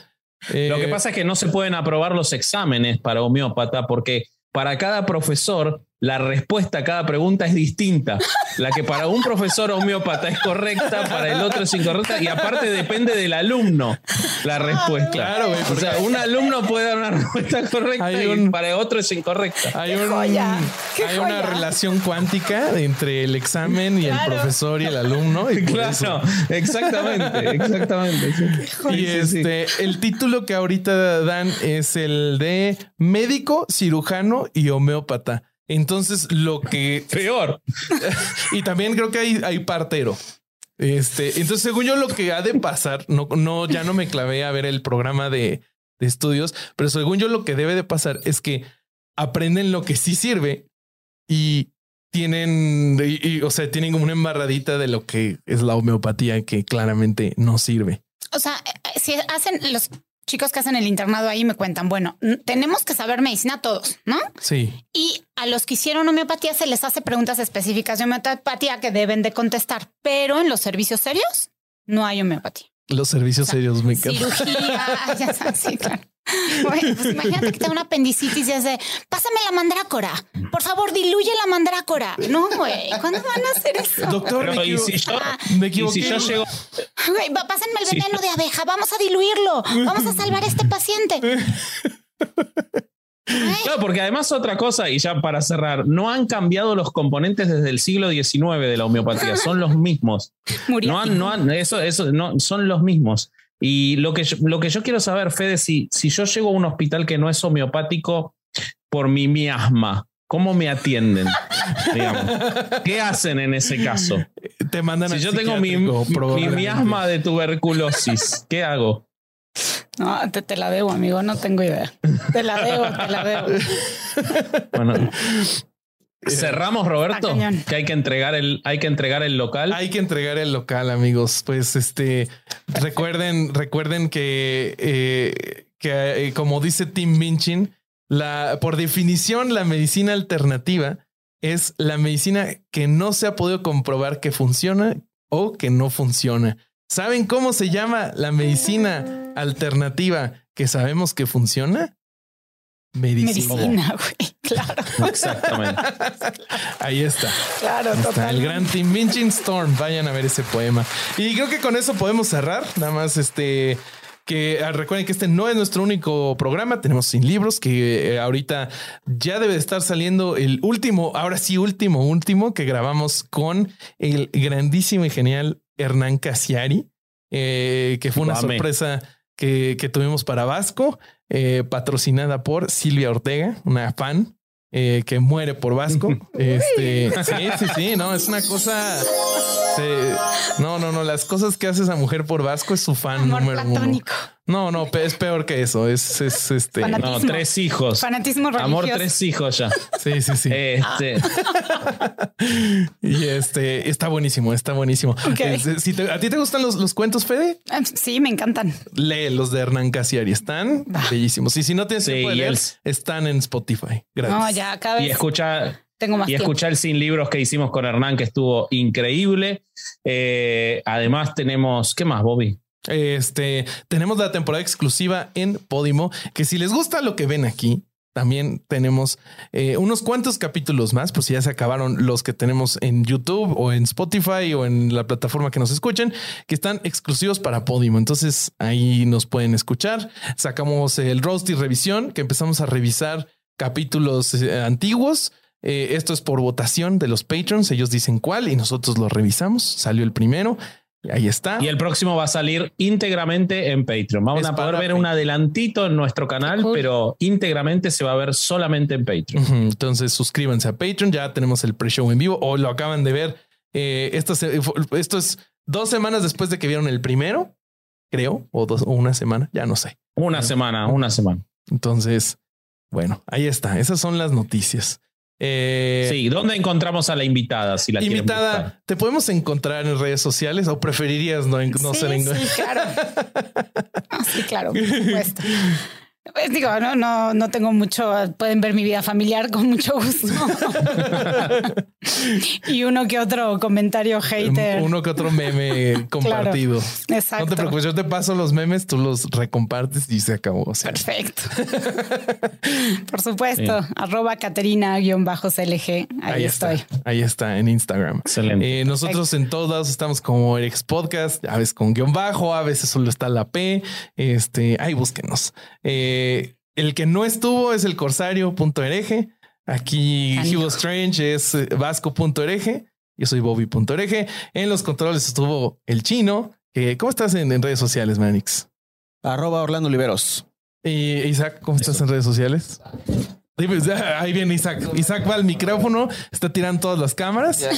Lo que eh, pasa es que no se pueden aprobar los exámenes para homeópata porque para cada profesor la respuesta a cada pregunta es distinta. La que para un profesor homeópata es correcta, para el otro es incorrecta y aparte depende del alumno la respuesta. Claro, O sea, un alumno puede dar una respuesta correcta y para otro es incorrecta. Hay, hay una relación cuántica entre el examen y el profesor y el alumno. Y claro, exactamente, exactamente. Y este, el título que ahorita dan es el de médico, cirujano y homeópata. Entonces, lo que. Peor. y también creo que hay, hay partero. Este, entonces, según yo, lo que ha de pasar, no, no, ya no me clavé a ver el programa de, de estudios, pero según yo, lo que debe de pasar es que aprenden lo que sí sirve y tienen, y, o sea, tienen como una embarradita de lo que es la homeopatía que claramente no sirve. O sea, eh, si hacen los chicos que hacen el internado ahí me cuentan, bueno, tenemos que saber medicina todos, ¿no? Sí. Y a los que hicieron homeopatía se les hace preguntas específicas de homeopatía que deben de contestar, pero en los servicios serios no hay homeopatía. Los servicios serios me encantan. Cirugía, ya sabes, sí, claro. Bueno, pues imagínate que te da una apendicitis y hace, pásame la mandrácora. Por favor, diluye la mandrácora. No, güey. ¿Cuándo van a hacer eso? Doctor, me, si yo, me equivoqué. si yo llego... Güey, pásenme el veneno de abeja. Vamos a diluirlo. Vamos a salvar a este paciente. Claro, porque además otra cosa, y ya para cerrar, no han cambiado los componentes desde el siglo XIX de la homeopatía, son los mismos. No han, no han, eso, eso, no, son los mismos. Y lo que yo, lo que yo quiero saber, Fede, si, si yo llego a un hospital que no es homeopático por mi miasma, ¿cómo me atienden? ¿Qué hacen en ese caso? Te mandan si yo tengo mi, mi miasma de tuberculosis, ¿qué hago? No, te, la debo, amigo, no tengo idea. Te la debo, te la debo. Bueno, Cerramos, Roberto, que hay que entregar el, hay que entregar el local. Hay que entregar el local, amigos. Pues este, recuerden, recuerden que, eh, que eh, como dice Tim Minchin, la, por definición, la medicina alternativa es la medicina que no se ha podido comprobar que funciona o que no funciona. ¿Saben cómo se llama la medicina alternativa que sabemos que funciona? Medicina. güey. Claro. Exactamente. Ahí está. Claro, está El gran Tim Storm. Vayan a ver ese poema. Y creo que con eso podemos cerrar. Nada más este que ah, recuerden que este no es nuestro único programa, tenemos sin libros que eh, ahorita ya debe estar saliendo el último, ahora sí último, último que grabamos con el grandísimo y genial Hernán Casiari, eh, que fue una sorpresa que, que, tuvimos para Vasco, eh, patrocinada por Silvia Ortega, una fan. que muere por Vasco. este, sí, sí, sí, no, es una cosa no, no, no. Las cosas que hace esa mujer por Vasco es su fan número uno. No, no, es peor que eso. Es, es este. No, tres hijos. Fanatismo religioso. Amor, tres hijos ya. Sí, sí, sí. Este. y este está buenísimo, está buenísimo. Si ¿A ti te gustan los, los, cuentos, Fede? Ah, sí, me encantan. Lee los de Hernán Casiari. Están bellísimos. Y si no tienes sí, leer, están en Spotify. Gracias. No, ya cada vez. Y escucha tengo más y escuchar el Sin Libros que hicimos con Hernán, que estuvo increíble. Eh, además, tenemos. ¿Qué más, Bobby? Este tenemos la temporada exclusiva en Podimo, que si les gusta lo que ven aquí, también tenemos eh, unos cuantos capítulos más, pues ya se acabaron los que tenemos en YouTube o en Spotify o en la plataforma que nos escuchen, que están exclusivos para Podimo. Entonces ahí nos pueden escuchar. Sacamos el roast y revisión, que empezamos a revisar capítulos eh, antiguos eh, esto es por votación de los patrons. Ellos dicen cuál y nosotros lo revisamos. Salió el primero. Ahí está. Y el próximo va a salir íntegramente en Patreon. Vamos Es a poder ver un adelantito en nuestro canal, cool. pero íntegramente se va a ver solamente en Patreon. Entonces suscríbanse a Patreon. Ya tenemos el pre-show en vivo o lo acaban de ver. Eh, esto, se- esto es dos semanas después de que vieron el primero, creo, o dos o una semana, ya no sé. Una semana, una semana. Entonces, bueno, ahí está. Esas son las noticias. Eh, Sí, ¿dónde encontramos a la invitada? Si la? Invitada, ¿te podemos encontrar en redes sociales o preferirías no, no sí, ser en sí, claro. Ah, sí, claro, por supuesto. Pues digo, no, no, no tengo mucho. Pueden ver mi vida familiar con mucho gusto. y uno que otro comentario hater. Uno que otro meme compartido. Exacto. No te preocupes, yo te paso los memes, tú los recompartes y se acabó. O sea, Perfecto. Por supuesto. Arroba Caterina-CLG. Ahí, estoy. ahí está en Instagram. Excelente. Eh, nosotros en todas estamos como Erex Podcast, a veces con guion bajo, a veces solo está la P. Este, ahí búsquenos. Eh, el que no estuvo es el corsario.ereje. Aquí. Hugo Strange es eh, vasco.ereje. Yo soy Bobby.ereje. En los controles estuvo el chino. Eh, ¿Cómo estás en, en redes sociales, Manix? Arroba Orlando Oliveros. Y Isaac, ¿cómo estás en redes sociales? Ya, Ahí viene Isaac. Isaac va al micrófono, está tirando todas las cámaras. Ya.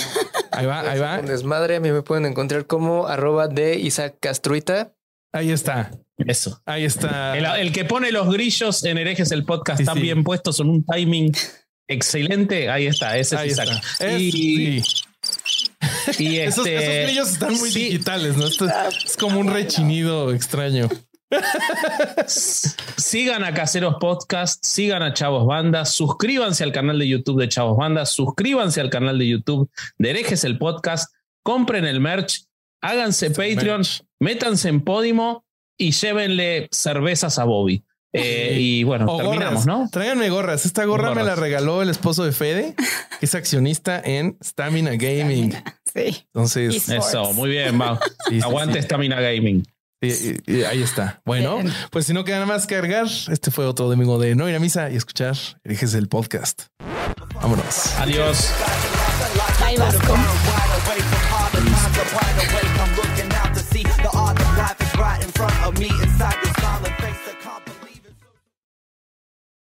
Ahí va, ahí va. Un desmadre. A mí me pueden encontrar como arroba de Isaac Castruita. Ahí está. Eso. Ahí está. El, el que pone los grillos en herejes el podcast Sí, están sí. bien puestos en un timing excelente. Ahí está, ese Ahí es Isaac. está. Es- Y, sí. y Esos, este, esos grillos están muy sí, digitales, ¿no? Esto es, es como un rechinido extraño. Sigan a Caseros Podcast, sigan a Chavos Banda, suscríbanse al canal de YouTube de Chavos Banda, suscríbanse al canal de YouTube de Herejes el Podcast, compren el merch, háganse Patreon, merch. métanse en Podimo y llévenle cervezas a Bobby. Eh, y bueno, O terminamos, gorras. ¿no? Tráiganme gorras. Esta gorra me la regaló el esposo de Fede, que es accionista en Stamina Gaming. Sí. Entonces, Eso, muy bien, sí, sí, Aguante sí. Stamina Gaming. Sí, y- y ahí está. Bueno, Bien. pues si no queda nada más que cargar, este fue otro domingo de no ir a misa y escuchar Eliges el podcast. Vámonos. Adiós. Bye, Vasco. wide awake, I'm looking out to see the art of life is right in front of me inside the silence.